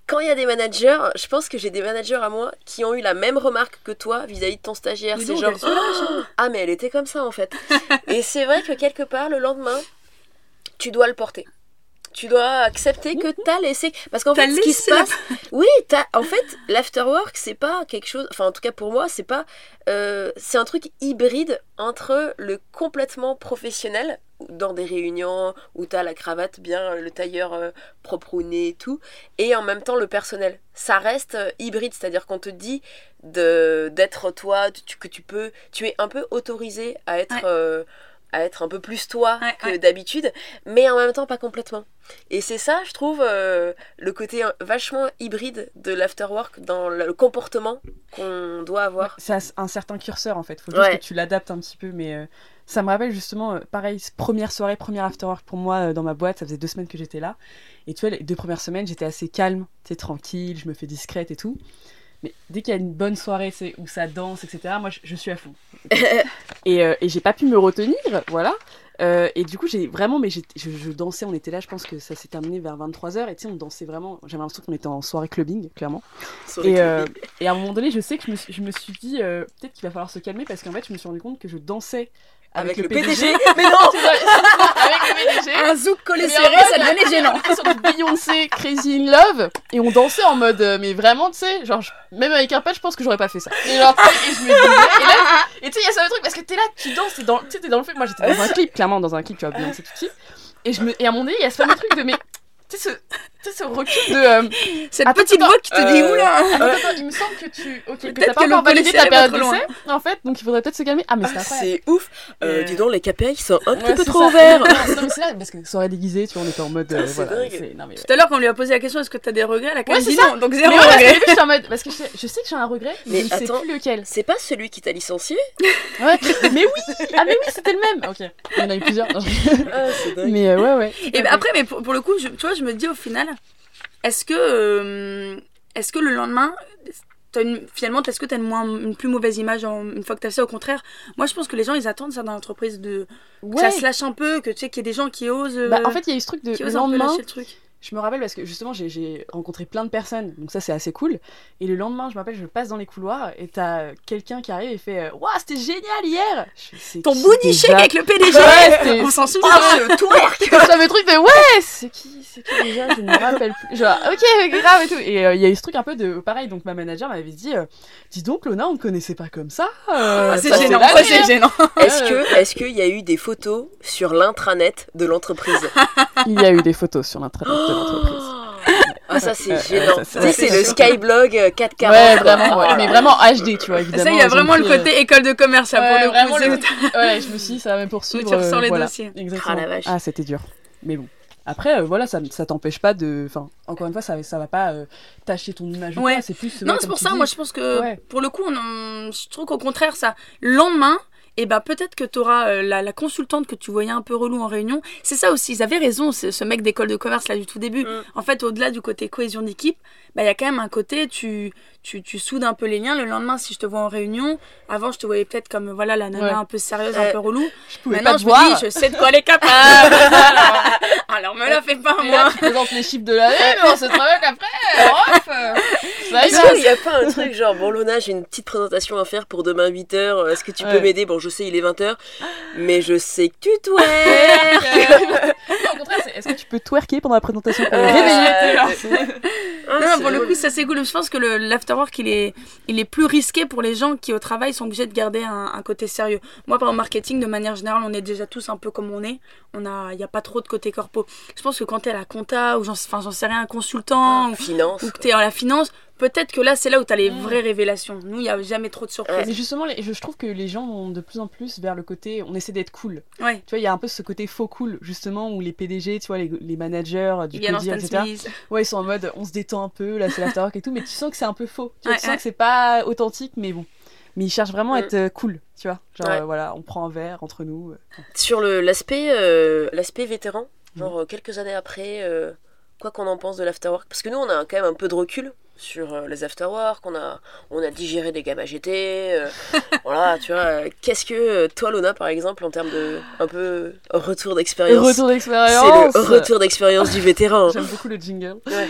Quand il y a des managers, je pense que j'ai des managers à moi qui ont eu la même remarque que toi vis-à-vis de ton stagiaire. C'est genre, se lâche, ah mais elle était comme ça en fait. Et c'est vrai que quelque part, le lendemain, tu dois le porter. Tu dois accepter que t'as laissé. Parce qu'en fait, ce qui se la- passe. Oui, en fait, l'afterwork, c'est pas quelque chose. Enfin, en tout cas pour moi, c'est pas. euh, c'est un truc hybride entre le complètement professionnel, dans des réunions où t'as la cravate bien, le tailleur euh, propre au nez et tout, et en même temps le personnel. Ça reste euh, hybride, c'est-à-dire qu'on te dit de, d'être toi, tu- que tu peux. Tu es un peu autorisé à être. Ouais. euh, à être un peu plus toi Ouais, que ouais. d'habitude, mais en même temps pas complètement. Et c'est ça, je trouve, euh, le côté euh, vachement hybride de l'afterwork dans le comportement qu'on doit avoir. C'est un certain curseur en fait. Faut juste que tu l'adaptes un petit peu. Mais euh, ça me rappelle justement, euh, pareil, première soirée, première afterwork pour moi euh, dans ma boîte. Ça faisait deux semaines que j'étais là. Et tu vois, les deux premières semaines, j'étais assez calme, tu tranquille, je me fais discrète et tout. Mais dès qu'il y a une bonne soirée où ça danse, etc., moi je, je suis à fond. et euh, et j'ai pas pu me retenir, voilà. Euh, et du coup, j'ai vraiment, mais je, je dansais, on était là, je pense que ça s'est terminé vers 23h, et tu sais, on dansait vraiment, j'avais l'impression qu'on était en soirée clubbing, clairement. Et, euh, à un moment donné, je sais que je me suis, je me suis dit, peut-être qu'il va falloir se calmer, parce qu'en fait, je me suis rendu compte que je dansais avec, avec, le PDG. Mais non avec le PDG. Un zouk collé serré, ça devenait gênant. On était sur du Beyoncé Crazy in Love et on dansait en mode euh, mais vraiment tu sais genre je- même avec un patch je pense que j'aurais pas fait ça et genre et je me disais et là et tu sais il y a ça le truc parce que t'es là tu danses t'es dans tu sais t'es dans le film moi j'étais dans un clip clairement dans un clip tu vois Beyoncé tout de suite et je me et à un moment donné il y a ce fameux truc de mais tu sais ce sais ce recul de euh, Cette Attends, petite attends, voix qui te dit euh, oula attends, attends, il me semble que tu ok que t'as pas encore validé ta période d'essai en fait donc il faudrait peut-être se calmer ah mais c'est Ah, c'est ouf euh, Euh, Dis donc, les KPI sont un petit peu trop ça. ouverts Non, mais c'est là, parce que soirée déguisée, tu vois, on était en mode. euh, voilà. Tout à l'heure, quand on lui a posé la question, est-ce que t'as des regrets Elle a quand Ouais, même dit ça. non, donc zéro regret. Parce que je sais, que j'ai un regret, mais, je sais plus lequel. C'est pas celui qui t'a licencié Ouais, mais oui Ah, mais oui, c'était le même Ok, il y en a eu plusieurs. Ah, mais euh, ouais, ouais. Et ben après, mais pour, le coup, tu vois, je me dis au final, est-ce que, euh, est-ce que le lendemain, une, finalement, est-ce que t'as une, moins, une plus mauvaise image en- une fois que t'as fait Au contraire, moi je pense que les gens ils attendent ça dans l'entreprise, de, que Ouais. ça se lâche un peu, que tu sais qu'il y a des gens qui osent. euh, Bah, en fait, il y a eu ce truc de le lendemain. le truc. Je me rappelle parce que justement, j'ai- rencontré plein de personnes, donc ça, c'est assez cool. Et le lendemain, je me rappelle, je passe dans les couloirs et t'as quelqu'un qui arrive et fait euh, Waouh, c'était génial hier Ton booty shake avec le PDG Ouais, On s'en souvient Ah, le twerk J'avais le truc de ouais, c'est qui, c'est qui déjà, je ne me rappelle plus. Genre, ok, grave et tout. Et euh, il y a eu ce truc un peu de pareil, donc ma manager m'avait dit, euh, dis donc Lona, on ne connaissait pas comme ça. euh, Ah, C'est gênant, ça c'est gênant. Est-ce Euh, que, est-ce qu'il y a eu des photos sur l'intranet de l'entreprise? Il y a eu des photos sur l'intranet de l'entreprise. Ah ça c'est gênant. ça, Tu c'est- le. Skyblog euh, 4K. Ouais, vraiment, ouais, mais vraiment HD, tu vois, évidemment. Ça, il y a vraiment le euh, côté école de commerce, ça, ouais, pour le vraiment coup. le Ouais, je me suis dit, ça va me poursuivre. tu ressors euh, les voilà. dossiers. Exactement. Ah, la vache. Ah, c'était dur. Mais bon. Après, euh, voilà, ça, ça t'empêche pas de. Enfin, encore une fois, ça, ça va pas euh, tâcher ton image ou Ouais. c'est plus. Non, ouais, c'est pour ça, dis. moi je pense que Ouais. pour le coup, on, on- je trouve qu'au contraire, ça, le lendemain, et ben peut-être que tu auras la, la consultante que tu voyais un peu relou en réunion. C'est ça aussi, ils avaient raison, ce, ce mec d'école de commerce là du tout début. Mm. En fait, au-delà du côté cohésion d'équipe, bah, il y a quand même un côté, tu, tu, tu soudes un peu les liens. Le lendemain, si je te vois en réunion, avant je te voyais peut-être comme voilà la nana Ouais. un peu sérieuse, Euh, un peu relou. Je pouvais Maintenant, pas je me voir. dis, je sais de quoi elle est capable. alors, me la fais pas, Et là, moi. tu présentes les chiffres de l'année, mais on se travaille qu'après. Euh, Est-ce qu'il n'y a pas un truc genre, bon Lona, j'ai une petite présentation à faire pour demain 8h, est-ce que tu peux Ouais. m'aider? Bon, je sais, il est 20h, mais je sais que tu Ouais. twerk Non, au contraire, c'est est-ce que tu peux twerker pendant la présentation pour Euh, réveiller euh, Ah, Non, pour le coup, ça c'est cool. Je pense que le- l'afterwork, il est, il est plus risqué pour les gens qui au travail sont obligés de garder un, un côté sérieux. Moi, par en marketing, de manière générale, on est déjà tous un peu comme on est. On a, il n'y a pas trop de côté corpo. Je pense que quand t'es à la compta ou j'en, enfin, j'en sais rien, un consultant ou, Finance. ou que t'es à la finance, peut-être que là, c'est là où t'as les vraies révélations. Nous, il n'y a jamais trop de surprises. Mais justement, les- je, je trouve que les gens vont de plus en plus vers le côté, on essaie d'être cool. Ouais. Tu vois, il y a un peu ce côté faux cool, justement, où les PDG, tu vois, les, les managers du Il y a codir, Stan etc. Smith. Ouais, ils sont en mode, on se détend, un peu, là c'est l'afterwork et tout, mais tu sens que c'est un peu faux. Tu, vois, Ouais, tu sens ouais. que c'est pas authentique, mais bon. Mais ils cherchent vraiment à Mm. être euh, cool, tu vois. Genre, Ouais. euh, voilà, on prend un verre entre nous. euh. Sur le- l'aspect euh, l'aspect vétéran, Mm. genre euh, quelques années après, euh, quoi qu'on en pense de l'afterwork, parce que nous on a quand même un peu de recul sur euh, les afterwork, on a, on a digéré des gamma GT, euh, voilà, tu vois, euh, qu'est-ce que euh, toi Lona par exemple en termes de un peu retour d'expérience? Retour C'est d'expérience le retour d'expérience du vétéran. J'aime beaucoup le jingle. Ouais.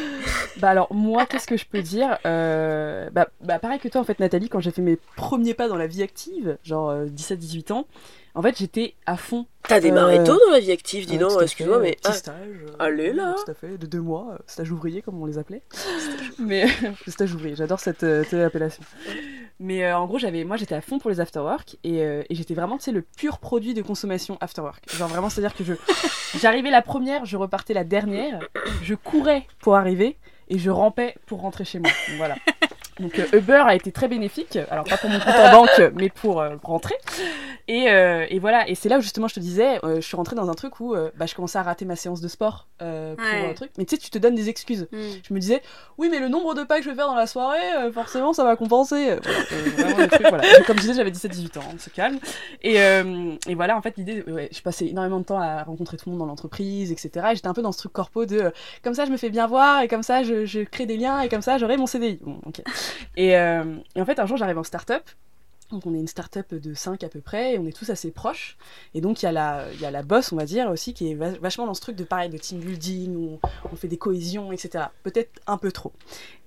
Bah alors moi, qu'est-ce que je peux dire Euh, bah, bah pareil que toi en fait Nathalie, quand j'ai fait mes premiers pas dans la vie active, genre 17-18 ans, en fait j'étais à fond. T'as démarré Euh, tôt dans la vie active, dis Ouais, donc, excuse-moi, mais petit ah, stage. euh, allez, là. Tout à fait, de deux mois, euh, stage ouvrier comme on les appelait. Mais stage ouvrier, j'adore cette, euh, appellation. Mais euh, en gros, j'avais, moi j'étais à fond pour les afterwork et, euh, et j'étais vraiment, tu sais, le pur produit de consommation afterwork. Genre vraiment, c'est-à-dire que je, j'arrivais la première, je repartais la dernière, je courais pour arriver et je rampais pour rentrer chez moi. Voilà. Donc euh, Uber a été très bénéfique, alors pas pour mon compte en banque, mais pour euh, rentrer. Et, euh, et voilà, et c'est là où justement je te disais, euh, je suis rentrée dans un truc où bah, je commençais à rater ma séance de sport pour Ouais. un truc. Mais tu sais, tu te donnes des excuses. Mm. Je me disais, oui, mais le nombre de pas que je vais faire dans la soirée, forcément, ça va compenser. Voilà, vraiment des trucs, voilà. Comme je disais, j'avais 17-18 ans, on se calme. Et, et voilà, en fait, l'idée, ouais, je passais énormément de temps à rencontrer tout le monde dans l'entreprise, etc. Et j'étais un peu dans ce truc corpo de, comme ça, je me fais bien voir, et comme ça, je, je crée des liens, et comme ça, j'aurai mon CDI. Bon, ok. Et, euh, et en fait, un jour, j'arrive en start-up. Donc on est une start-up de 5 à peu près, et on est tous assez proches. Et donc il y, a la- il y a la boss, on va dire, aussi, qui est va- vachement dans ce truc de pareil, de team building, où on, on fait des cohésions, etc. Peut-être un peu trop.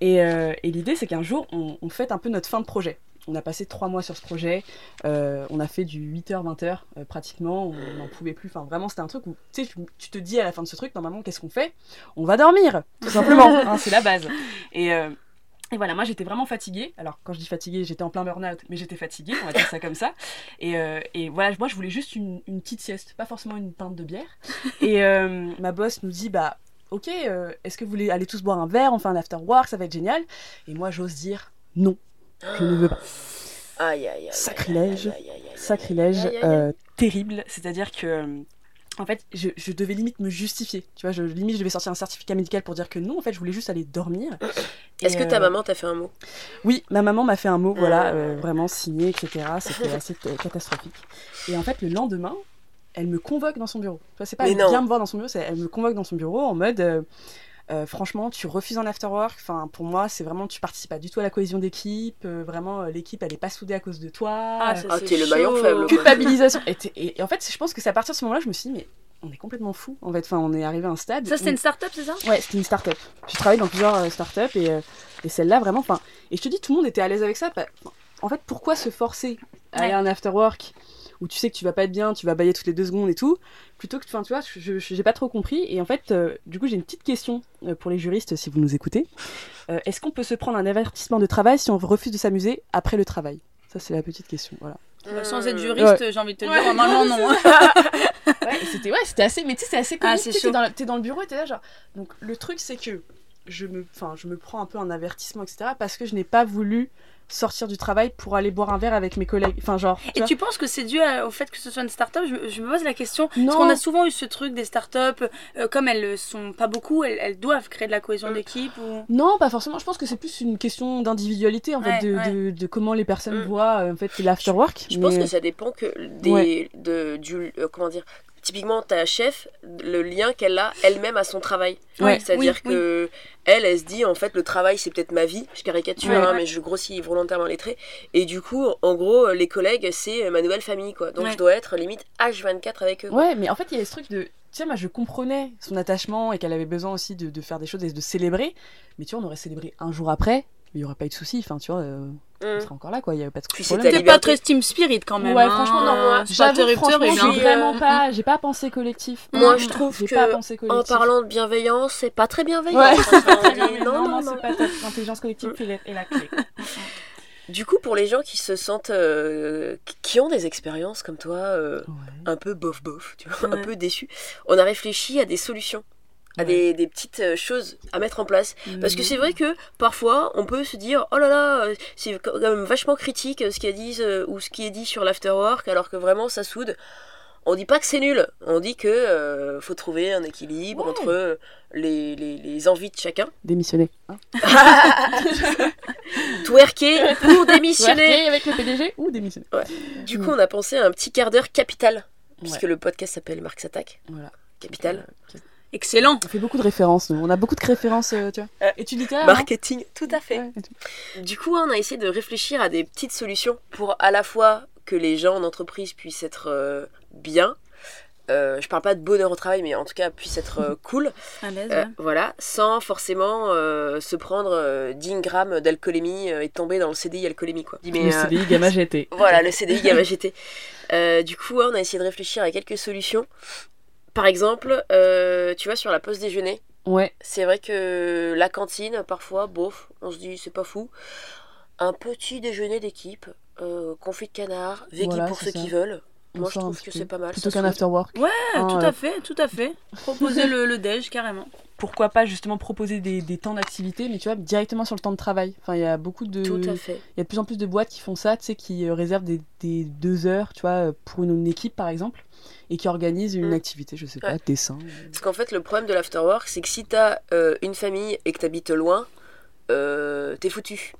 Et, euh, et l'idée, c'est qu'un jour, on, on fête un peu notre fin de projet. On a passé trois mois sur ce projet, euh, on a fait du 8h, 20h euh, pratiquement, on n'en pouvait plus. Enfin, vraiment, c'était un truc où tu tu, te dis à la fin de ce truc, normalement, qu'est-ce qu'on fait? On va dormir, tout simplement. hein, c'est la base. Et, et voilà, moi j'étais vraiment fatiguée. Alors quand je dis fatiguée, j'étais en plein burn-out, mais j'étais fatiguée, on va dire ça comme ça. Et, euh, et voilà, moi je voulais juste une, une petite sieste, pas forcément une pinte de bière. Et euh, ma boss nous dit, bah ok, euh, est-ce que vous voulez aller tous boire un verre, on fait un after work, ça va être génial. Et moi j'ose dire non, je ne veux pas. Aïe, aïe, aïe, aïe, Sacrilège. Sacrilège, terrible. C'est-à-dire que, euh, en fait, je, je devais limite me justifier. Tu vois, je, limite, je devais sortir un certificat médical pour dire que non, en fait, je voulais juste aller dormir. Est-ce que ta euh, maman t'a fait un mot? Oui, ma maman m'a fait un mot, voilà, Mm. euh, vraiment signé, etc. C'était assez catastrophique. Et en fait, le lendemain, elle me convoque dans son bureau. Tu vois, c'est pas Mais elle non. vient me voir dans son bureau, c'est elle me convoque dans son bureau en mode. euh, euh, franchement, tu refuses un afterwork. Enfin, pour moi, c'est vraiment, tu participes pas du tout à la cohésion d'équipe. euh, vraiment, euh, l'équipe, elle est pas soudée à cause de toi. Ah, Euh, ça, Ah, c'est t'es le maillon faible, culpabilisation. Et, t'es- et- et en fait, je pense que c'est à partir de ce moment-là, je me suis dit, mais on est complètement fou. En fait, enfin, on est arrivé à un stade. Ça, c'était une start-up, c'est ça? Ouais, c'était une start-up. J'ai travaillé dans plusieurs start-up et, euh, et celle-là, vraiment, enfin. Et je te dis, tout le monde était à l'aise avec ça. En fait, pourquoi se forcer à aller Ouais. à un after-work où tu sais que tu vas pas être bien, tu vas bailler toutes les deux secondes et tout, plutôt que, enfin, tu vois, je- j'ai pas trop compris. Et en fait, euh, du coup, j'ai une petite question euh, pour les juristes, si vous nous écoutez. Euh, Est-ce qu'on peut se prendre un avertissement de travail si on refuse de s'amuser après le travail? Ça, c'est la petite question. Voilà. Sans être juriste, j'ai envie de te dire, normalement, non. hein. Ouais, c'était ouais, c'était assez mais tu sais c'est assez Ah, comique, chaud. t'es dans, le- t'es dans le bureau et t'es là genre donc le truc c'est que je me enfin je me prends un peu un avertissement etc parce que je n'ai pas voulu sortir du travail pour aller boire un verre avec mes collègues enfin genre Et vois. tu penses que c'est dû à- au fait que ce soit une start-up? Je, me- je me pose la question. non Parce qu'on a souvent eu ce truc des start-up, euh, comme elles sont pas beaucoup, elles, elles doivent créer de la cohésion d'équipe. Ou... non pas forcément je pense que c'est plus une question d'individualité en fait de, ouais. de, de comment les personnes Mm. voient euh, en fait l'afterwork Je pense mais- que ça dépend que des, Ouais. de, du, euh, comment dire, typiquement ta chef, le lien qu'elle a elle-même à son travail. Ouais. C'est-à-dire Oui, que elle, elle se dit en fait le travail c'est peut-être ma vie. Je caricature, Ouais. hein, mais je grossis volontairement les traits. Et du coup, en gros, les collègues c'est ma nouvelle famille quoi. Donc je dois être limite H24 avec eux. quoi. Ouais, mais en fait, il y a ce truc de. Tu sais, moi, je comprenais son attachement et qu'elle avait besoin aussi de, de faire des choses et de célébrer. Mais tu vois, on aurait célébré un jour après, mais il n'y aurait pas eu de souci. Enfin, tu vois, euh, on Mm. serait encore là, quoi. Il n'y avait pas de Puis T'es pas très team spirit quand même. Ouais, hein. franchement, non, moi, Cet J'avoue, franchement, j'ai vraiment pas, j'ai pas pensé collectif. Moi, Mm. je trouve que pas pensé En parlant de bienveillance, c'est pas très bienveillant. Ouais. non, non, non, non, non. c'est pas top. L'intelligence collective est la, est la clé. Du coup, pour les gens qui se sentent, euh, qui- ont des expériences comme toi, euh, Ouais. un peu bof bof, tu vois, un Ouais. peu déçus, on a réfléchi à des solutions, à des, des petites euh, choses à mettre en place. Parce que Mhm. c'est vrai que parfois, on peut se dire, oh là là, euh, c'est quand même vachement critique euh, ce qui est dit ou ce qui est dit sur l'afterwork, alors que vraiment ça soude. on dit pas que c'est nul, on dit que euh, faut trouver un équilibre Ouais. entre les, les, les envies de chacun. Démissionner. Hein Twerker pour démissionner. Twerker avec le PDG ou démissionner. Du coup, on a pensé à un petit quart d'heure capital, puisque Ouais. le podcast s'appelle Marx Attack. Voilà. Capital. Excellent. On fait beaucoup de références, nous. On a beaucoup de références, euh, tu vois. Euh, Études littéraires. Marketing, tout à fait. hein Ouais, et tout. Du coup, on a essayé de réfléchir à des petites solutions pour à la fois que les gens en entreprise puissent être euh, bien. Euh, je parle pas de bonheur au travail, mais en tout cas puissent être euh, cool. À l'aise. Euh, ouais. voilà, sans forcément euh, se prendre euh, 10 grammes d'alcoolémie euh, et tomber dans le CDI alcoolémie quoi. Mais, Le CDI Gamma GT. voilà, le CDI Gamma GT. Euh, du coup, on a essayé de réfléchir à quelques solutions. Par exemple, euh, tu vois, sur la pause déjeuner, Ouais. c'est vrai que la cantine, parfois, bof, on se dit c'est pas fou. Un petit déjeuner d'équipe, euh, confit de canard, veggie Voilà, pour ceux ça. qui veulent. Moi, je trouve que c'est pas mal. Plutôt qu'un after work. Ouais, Ah, tout ouais. à fait, tout à fait. Proposer le, le déj carrément. Pourquoi pas justement proposer des, des temps d'activité, mais tu vois, directement sur le temps de travail. Enfin, il y a beaucoup de. Tout à fait. Il y a de plus en plus de boîtes qui font ça, tu sais, qui euh, réservent des, des deux heures, tu vois, euh, pour une, une équipe par exemple, et qui organisent une Mm. activité, je sais pas, Ouais. dessin. euh. Parce qu'en fait, le problème de l'afterwork, c'est que si t'as euh, une famille et que t'habites loin, euh, t'es foutu.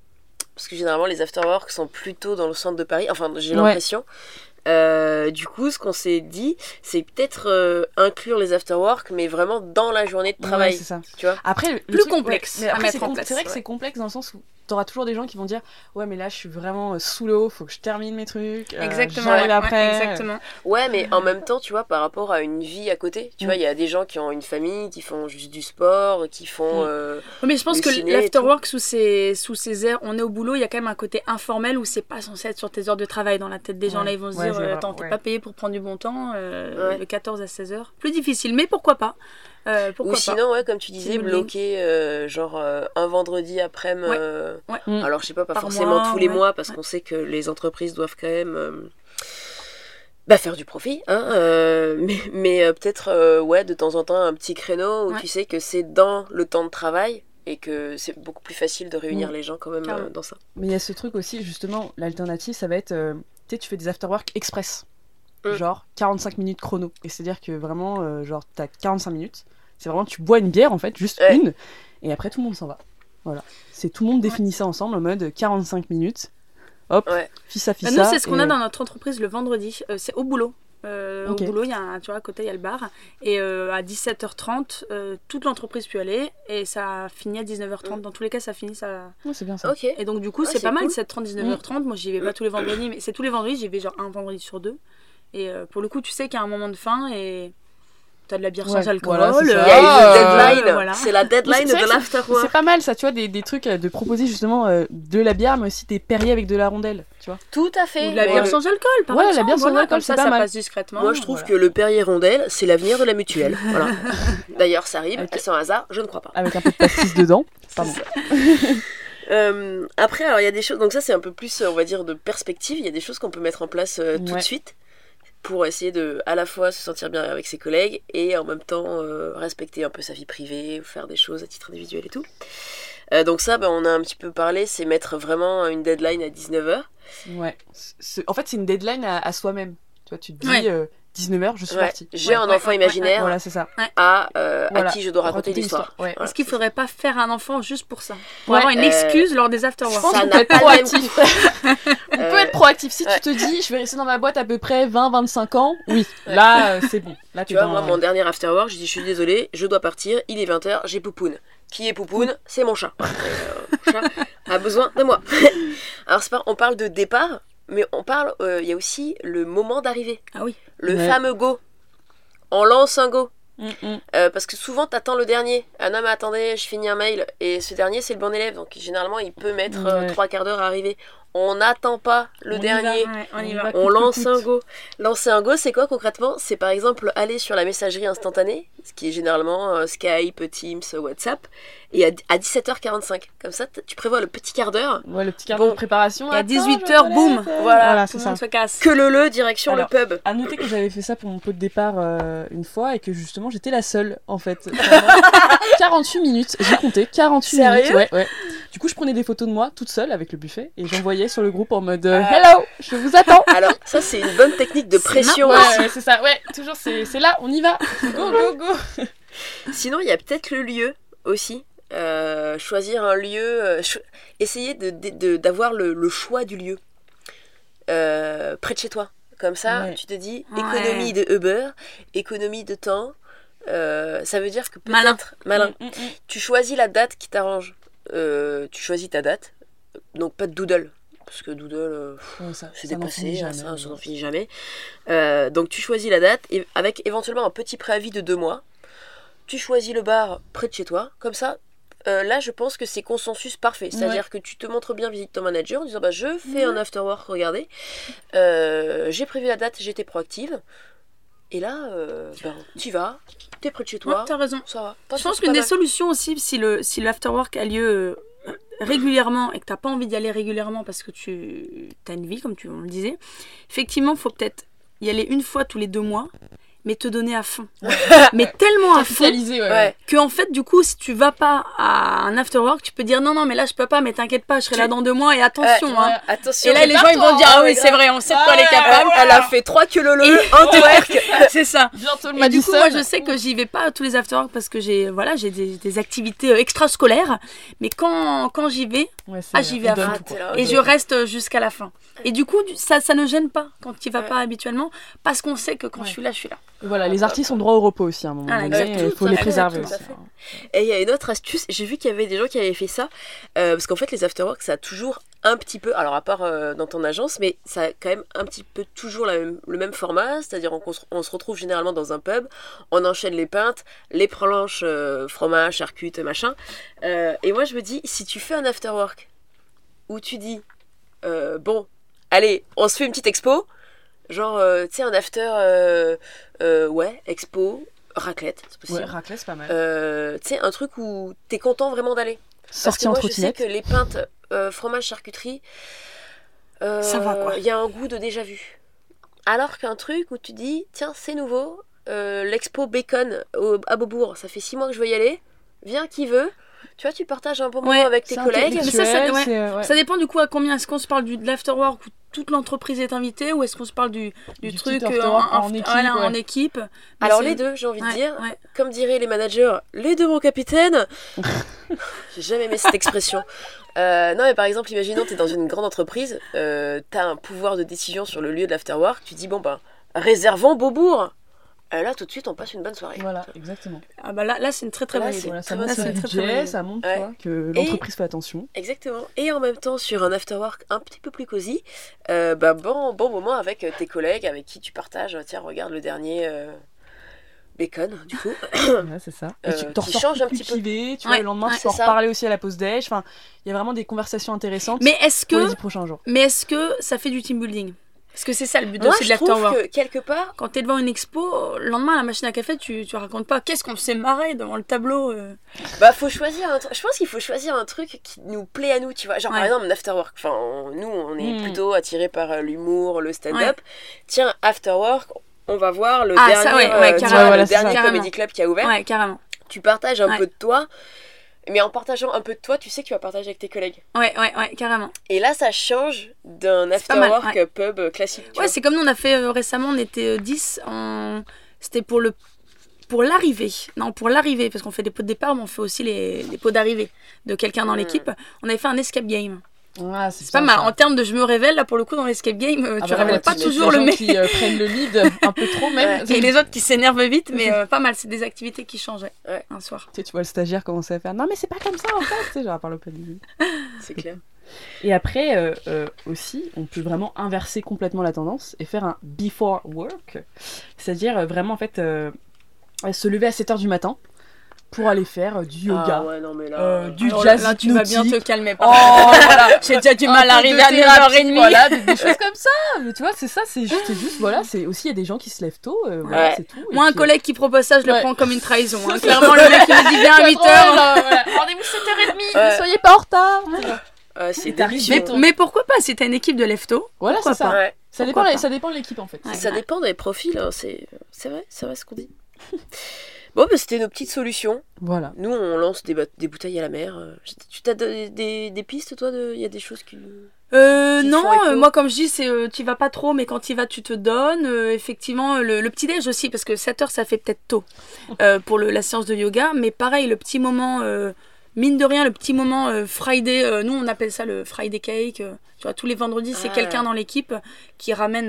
Parce que généralement, les afterworks sont plutôt dans le centre de Paris. Enfin, j'ai Ouais. Euh, du coup, ce qu'on s'est dit, c'est peut-être euh, inclure les afterworks, mais vraiment dans la journée de Ouais, travail. c'est ça. tu vois Après, le Plus truc- complexe ouais, c'est com- vrai que ouais. c'est complexe dans le sens où t'auras toujours des gens qui vont dire Ouais, mais là, je suis vraiment euh, sous le haut, faut que je termine mes trucs. euh, exactement. ouais, après. ouais, exactement. Ouais, mais en même temps, tu vois, par rapport à une vie à côté, tu Mm. vois, il y a des gens qui ont une famille, qui font juste du sport, qui font. Mm. euh, Ouais, Mais je pense que l'afterwork sous ces, sous ces heures, on est au boulot, il y a quand même un côté informel où c'est pas censé être sur tes heures de travail dans la tête des gens. Ouais. Là, ils vont se Ouais, dire, attends, t'es ouais. pas payé pour prendre du bon temps, euh, Ouais. le 14 à 16 heures. Plus difficile, mais pourquoi pas Euh, Ou pas sinon, ouais, comme tu disais, bloquer euh, genre euh, un vendredi. Ouais. euh, Ouais. Mm. Alors, je sais pas, pas Par forcément mois, tous les ouais. mois, parce Ouais. qu'on sait que les entreprises doivent quand même euh, bah, faire du profit. Hein, euh, mais mais euh, peut-être, euh, ouais, de temps en temps, un petit créneau où Ouais. tu sais que c'est dans le temps de travail et que c'est beaucoup plus facile de réunir Mm. les gens quand même euh, dans ça. Mais il y a ce truc aussi, justement, l'alternative, ça va être, euh, tu sais, tu fais des afterwork express. Mm. Genre 45 minutes chrono. Et c'est-à-dire que vraiment, euh, genre, t'as 45 minutes. C'est vraiment, tu bois une bière, en fait, juste Ouais. une. Et après, tout le monde s'en va. Voilà. C'est tout le monde définit ça ensemble en mode 45 minutes. Hop, Ouais. fissa, Bah, fissa. nous, c'est ce qu'on et- a dans notre entreprise le vendredi. Euh, c'est au boulot. Euh. Au boulot, il y a un, tu vois, à côté, il y a le bar. Et euh, à 17h30, euh, toute l'entreprise peut y aller. Et ça finit à 19h30. Dans tous les cas, ça finit. Ça... Ouais, c'est bien ça. Ok. Et donc, du coup, c'est c'est pas mal, cool. 7h30, 19h30. Moi, j'y vais pas tous les vendredis, mais c'est tous les vendredis. J'y vais genre un vendredi sur deux. Et euh, pour le coup, tu sais qu'il y a un moment de fin et t'as de la bière Ouais, sans alcool. voilà, c'est ça. Il y a une Ah, deadline. voilà. C'est la deadline de l'afterwork. C'est pas mal ça, tu vois, des, des trucs euh, de proposer justement euh, de la bière, mais aussi des perriers avec de la rondelle, tu vois. Tout à fait. Ou de la bière euh, sans alcool, par Ouais, la exemple. bière sans Voilà, alcool, comme ça, pas ça mal. passe discrètement. Moi, je trouve que le Perrier Rondelle, c'est l'avenir de la mutuelle. Voilà. D'ailleurs, ça arrive, Ok. sans hasard, je ne crois pas. Avec un peu de pastis dedans. Pardon. Euh, après, alors il y a des choses, donc ça c'est un peu plus, on va dire, de perspective. Il y a des choses qu'on peut mettre en place euh, tout de suite pour essayer de, à la fois se sentir bien avec ses collègues et en même temps euh, respecter un peu sa vie privée, ou faire des choses à titre individuel et tout. Euh, donc ça, ben, on a un petit peu parlé, c'est mettre vraiment une deadline à 19h. Ouais. C'est- En fait, c'est une deadline à, à soi-même. Tu vois, tu te dis Ouais. euh, 19h, je suis Ouais. partie. J'ai Ouais, un enfant ouais, imaginaire Voilà, ça. à, euh, Voilà. à qui je dois raconter l'histoire. Ouais. Voilà. Est-ce qu'il faudrait pas faire un enfant juste pour ça? Pour Ouais, avoir une euh, excuse lors des after Je pense Ça qu'on n'a peut être proactif. On peut être proactif. Si ouais. tu te dis, je vais rester dans ma boîte à peu près 20-25 ans, oui, là, euh, c'est bon. Là, Tu vois, dans- moi, mon dernier afterwork, je dis, je suis désolée, je dois partir, il est 20h, j'ai Poupoune. Qui est Poupoune? C'est mon chat. Mon chat a besoin de moi. Alors, c'est pas, on parle de départ, mais on parle, euh, il y a aussi le moment d'arrivée. Ah oui. Le Ouais. fameux go. On lance un go. Mm, mm. Euh, parce que souvent, t'attends le dernier. Ah non, mais attendez, je finis un mail. Et ce dernier, c'est le bon élève. Donc, généralement, il peut mettre euh, trois quarts d'heure à arriver. On n'attend pas le On y dernier. Ouais, on y va. On lance un go. Lancer un go, c'est quoi concrètement? C'est par exemple aller sur la messagerie instantanée, ce qui est généralement euh, Skype, Teams, WhatsApp, et à, à 17h45. Comme ça, tu prévois le petit quart d'heure. Ouais, le petit quart Bon. d'heure de préparation. Et à Attends, 18h, je boum. laisse. Voilà, Voilà, Tout ça. se casse. Que le le, direction Alors, le pub. À noter que j'avais fait ça pour mon pot de départ euh, une fois et que justement j'étais la seule en fait. Pendant 48 minutes, j'ai compté 48 Sérieux? Minutes. Ouais, ouais. Du coup, je prenais des photos de moi toute seule avec le buffet et j'envoyais sur le groupe en mode euh, Hello, je vous attends. Alors, ça, c'est une bonne technique de pression Ouais, aussi. ouais, c'est ça, ouais, toujours c'est c'est là, on y va. Go, go, go. Sinon, il y a peut-être le lieu aussi. Euh, choisir un lieu, euh, cho- essayer de- de- de- d'avoir le, le choix du lieu Euh, près de chez toi. Comme ça, Ouais. tu te dis Ouais. économie de Uber, économie de temps. Euh, ça veut dire que peut-être Malin. malin. Mm, mm, mm. Tu choisis la date qui t'arrange. Euh, tu choisis ta date. Donc pas de doodle. Parce que doodle, euh, Ouais, c'est dépassé, hein, jamais, ça, n'en finit jamais. Euh, donc tu choisis la date et avec éventuellement un petit préavis de deux mois. Tu choisis le bar près de chez toi. Comme ça, euh, là je pense que c'est consensus parfait. C'est-à-dire que tu te montres bien visite ton manager en disant bah, je fais un after work, regardez. Euh, j'ai prévu la date, j'étais proactive. Et là, euh, ben, tu vas, t'es près de chez Ouais, toi. t'as raison. ça va. Je pense qu'une des solutions aussi, si le si l'afterwork a lieu euh, régulièrement et que t'as pas envie d'y aller régulièrement parce que tu as une vie, comme tu on le disais, effectivement, faut peut-être y aller une fois tous les deux mois, mais te donner à fond. mais tellement à fond ouais. Ouais. que en fait, du coup, si tu vas pas à un afterwork, tu peux dire non, non, mais là je peux pas, mais t'inquiète pas, je serai là dans deux mois et attention. Ouais, hein. Attention. Et là, les gens ils vont dire ah oui, c'est vrai, on sait de quoi elle est capable. Elle a fait trois que le un twerk. C'est ça. Bientôt le Et du coup, moi, je sais que j'y vais pas à tous les afterworks parce que j'ai voilà, j'ai des, des activités euh, extrascolaires. Mais quand, quand j'y vais, Ouais, ah, j'y vais à fond. et je reste jusqu'à la fin. Et du coup, ça, ça ne gêne pas quand tu vas Ouais. pas habituellement parce qu'on sait que quand Ouais. je suis là, je suis là. Voilà, les artistes ont droit au repos aussi à un moment Ah, donné, il faut les préserver aussi. hein. Et il y a une autre astuce, j'ai vu qu'il y avait des gens qui avaient fait ça, euh, parce qu'en fait les afterworks ça a toujours un petit peu, alors à part euh, dans ton agence, mais ça a quand même un petit peu toujours la même- le même format, c'est-à-dire on, se- on se retrouve généralement dans un pub, on enchaîne les pintes, les planches, euh, fromage, charcutes, machin. Et moi je me dis, si tu fais un afterwork où tu dis, bon, allez, on se fait une petite expo, genre, euh, tu sais, un after, euh, euh, ouais, expo, raclette, c'est possible. Ouais, raclette, c'est pas mal. Euh, tu sais, un truc où t'es content vraiment d'aller. Que en moi, je sais trottinette. que les pintes euh, fromage charcuterie, euh, Ça va, quoi. Il y a un goût de déjà vu. Alors qu'un truc où tu dis, tiens, c'est nouveau, euh, l'expo bacon au- à Beaubourg, ça fait six mois que je veux y aller, viens qui veut. Tu vois, tu partages un bon moment Ouais, avec tes collègues. Mais ça, ça- intellectuel, ouais. c'est, euh, ouais. Ça dépend du coup à combien. Est-ce qu'on se parle du, de l'afterwork où toute l'entreprise est invitée ou est-ce qu'on se parle du, du, Du truc euh, en en, équipe, voilà, ouais. en équipe Mais Alors les deux, j'ai envie de dire, ouais. comme diraient les managers, les deux mon capitaine. J'ai jamais aimé cette expression. Euh, non mais par exemple, imaginons t'es dans une grande entreprise, euh, t'as un pouvoir de décision sur le lieu de l'afterwork, tu dis bon ben réservons Beaubourg. Euh, là tout de suite on passe une bonne soirée. Voilà, exactement. Ah bah là, là c'est une très très Là, bonne idée. Voilà, ça montre très, très ça montre Ouais. tu vois, que l'entreprise fait attention. Exactement. Et en même temps sur un afterwork un petit peu plus cosy, euh, bah, bon bon moment avec euh, tes collègues avec qui tu partages. Tiens regarde le dernier. euh, Bacon, du coup. Ouais, c'est ça. Et Euh, tu t'en qui ressors change plus un petit peu. tu Ouais, vois, le lendemain ouais, tu peux en reparler aussi à la pause déj. Enfin, il y a vraiment des conversations intéressantes Mais est-ce pour les que, dix prochains jours. mais est-ce que ça fait du team building? Parce que c'est ça le but Moi aussi de je trouve que quelque part Quand t'es devant une expo, le lendemain à la machine à café, tu, tu racontes pas qu'est-ce qu'on s'est marré devant le tableau. euh. Bah faut choisir un truc. Je pense qu'il faut choisir un truc qui nous plaît à nous, tu vois. Genre par Ouais. exemple Afterwork. Enfin on- nous on est Mm. plutôt attirés par euh, l'humour, le stand-up. Tiens Afterwork, on va voir le Ah, dernier, ça, ouais, euh, ouais, vois, voilà, le dernier comedy club qui a ouvert. Ouais, carrément. Tu partages un Ouais. peu de toi. Mais en partageant un peu de toi, tu sais que tu vas partager avec tes collègues. Ouais, ouais, ouais, carrément. Et là, ça change d'un afterwork pub euh, classique. tu Ouais, c'est comme nous, on a fait euh, récemment, on était euh, 10 en. C'était pour le. Pour l'arrivée, non pour l'arrivée, parce qu'on fait des pots de départ, mais on fait aussi les, les pots d'arrivée de quelqu'un dans Mm. l'équipe. On avait fait un escape game. Ah, C'est pas mal. En termes de je me révèle, là pour le coup, dans l'escape game, euh, Ah tu bah, révèles ouais, pas toujours les le mec. qui euh, prennent le lead un peu trop même. Et les autres qui s'énervent vite, mais euh, pas mal. C'est des activités qui changeaient Ouais. un soir. Tu sais, tu vois le stagiaire commencer à faire non mais c'est pas comme ça en fait, tu sais, genre à part début. c'est clair. Et après euh, euh, aussi, on peut vraiment inverser complètement la tendance et faire un before work, c'est-à-dire vraiment en fait euh, se lever à 7h du matin pour aller faire euh, du yoga, Ah ouais, non, mais là. euh, du Alors jazz là, tu vas bien te calmer. Oh, voilà. J'ai déjà du mal à arriver à thérapie, 9h30. Voilà, des, des choses comme ça. Mais tu vois, c'est ça, c'est juste, voilà, c'est aussi il y a des gens qui se lèvent tôt, euh, voilà, Ouais. c'est tout. Moi, un puis, collègue qui propose ça, je le prends comme une trahison. hein. Clairement, le mec, il me dit bien à euh, 8h. Rendez-vous 7h30, Ouais. ne soyez pas en retard. Ah, c'est vite. Mais pourquoi pas si t'as une équipe de lefto Voilà, c'est ça. pas? Ouais. Ça dépend, ça dépend de l'équipe en fait. Ouais. Ça dépend des profils, hein, c'est c'est vrai, c'est vrai ce qu'on dit. Bon, bah, c'était nos petites solutions. Voilà. Nous, on lance des, des bouteilles à la mer. Euh, Tu t'as des, des, des pistes, toi Il y a des choses qui. Euh, Qui non, euh, moi comme je dis, c'est euh, tu vas pas trop, mais quand tu vas, tu te donnes. Effectivement, le, le petit déj aussi, parce que 7 heures, ça fait peut-être tôt pour le, la séance de yoga. Mais pareil, le petit moment, mine de rien, le petit moment euh, Friday, euh, nous on appelle ça le Friday cake. euh, tu vois, tous les vendredis, c'est Ah. quelqu'un dans l'équipe qui ramène,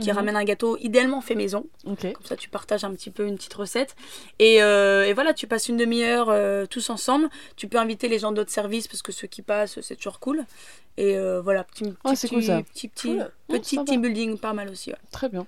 qui Mhm. ramène un gâteau, idéalement fait maison. Comme ça, tu partages un petit peu une petite recette. Et, et voilà, tu passes une demi-heure tous ensemble. Tu peux inviter les gens d'autres services parce que ceux qui passent, c'est toujours cool. Et voilà, petit, petit, cool, ça. petit, petit, Cool. petit sympa. team building, pas mal aussi. ouais. Très bien.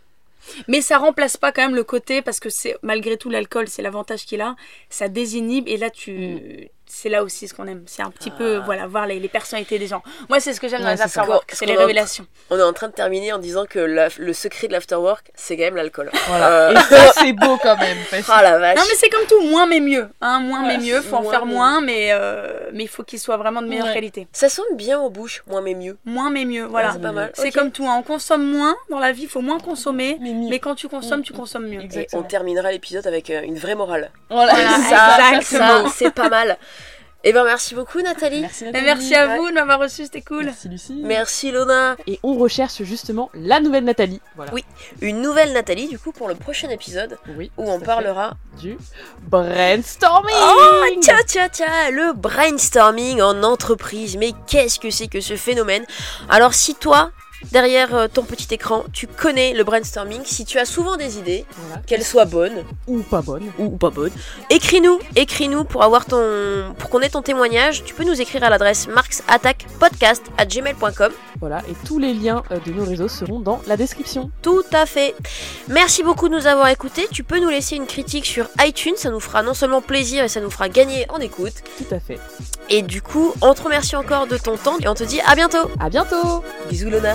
Mais ça remplace pas quand même le côté parce que c'est malgré tout l'alcool, c'est l'avantage qu'il a. Ça désinhibe et là tu, c'est là aussi ce qu'on aime. C'est un petit peu Ah. voilà voir les, les personnalités des gens. Moi, c'est ce que j'aime dans les afterwork, c'est les révélations. On est en train de terminer en disant que la- le secret de l'afterwork, c'est quand même l'alcool. Voilà. Euh, Et ça, c'est beau quand même. parce Ah la vache. Non mais c'est comme tout, moins mais mieux. Hein, moins mais mieux, faut en moins faire moins, mais euh, mais il faut qu'il soit vraiment de meilleure Ouais. qualité. Ça sonne bien en bouche, moins mais mieux. Moins mais mieux, voilà. C'est pas mal. C'est comme tout, hein, on consomme moins dans la vie, il faut moins consommer, Mais mieux. mais quand tu consommes, tu consommes mieux. Et on terminera l'épisode avec euh, une vraie morale. Voilà. Ça, c'est pas mal. Et ben merci beaucoup Nathalie. Merci Et Nathalie. merci à vous de m'avoir reçu, c'était cool. Merci Lucie. Merci Lona. Et on recherche justement la nouvelle Nathalie. Voilà. Oui. Une nouvelle Nathalie du coup pour le prochain épisode Oui. où on parlera du brainstorming. Oh, tiens, tiens, tiens, le brainstorming en entreprise. Mais qu'est-ce que c'est que ce phénomène? Alors, si toi, derrière euh, ton petit écran, tu connais le brainstorming, si tu as souvent des idées, Voilà. qu'elles soient bonnes Ou pas bonne. ou pas bonnes, écris-nous, écris-nous pour avoir ton, pour qu'on ait ton témoignage. Tu peux nous écrire à l'adresse marksattackpodcast@gmail.com. Voilà. Et tous les liens euh, de nos réseaux seront dans la description. Tout à fait. Merci beaucoup de nous avoir écoutés. Tu peux nous laisser une critique sur iTunes, ça nous fera non seulement plaisir et ça nous fera gagner en écoute. Tout à fait. Et du coup, on te remercie encore de ton temps et on te dit à bientôt. À bientôt. Bisous Lona.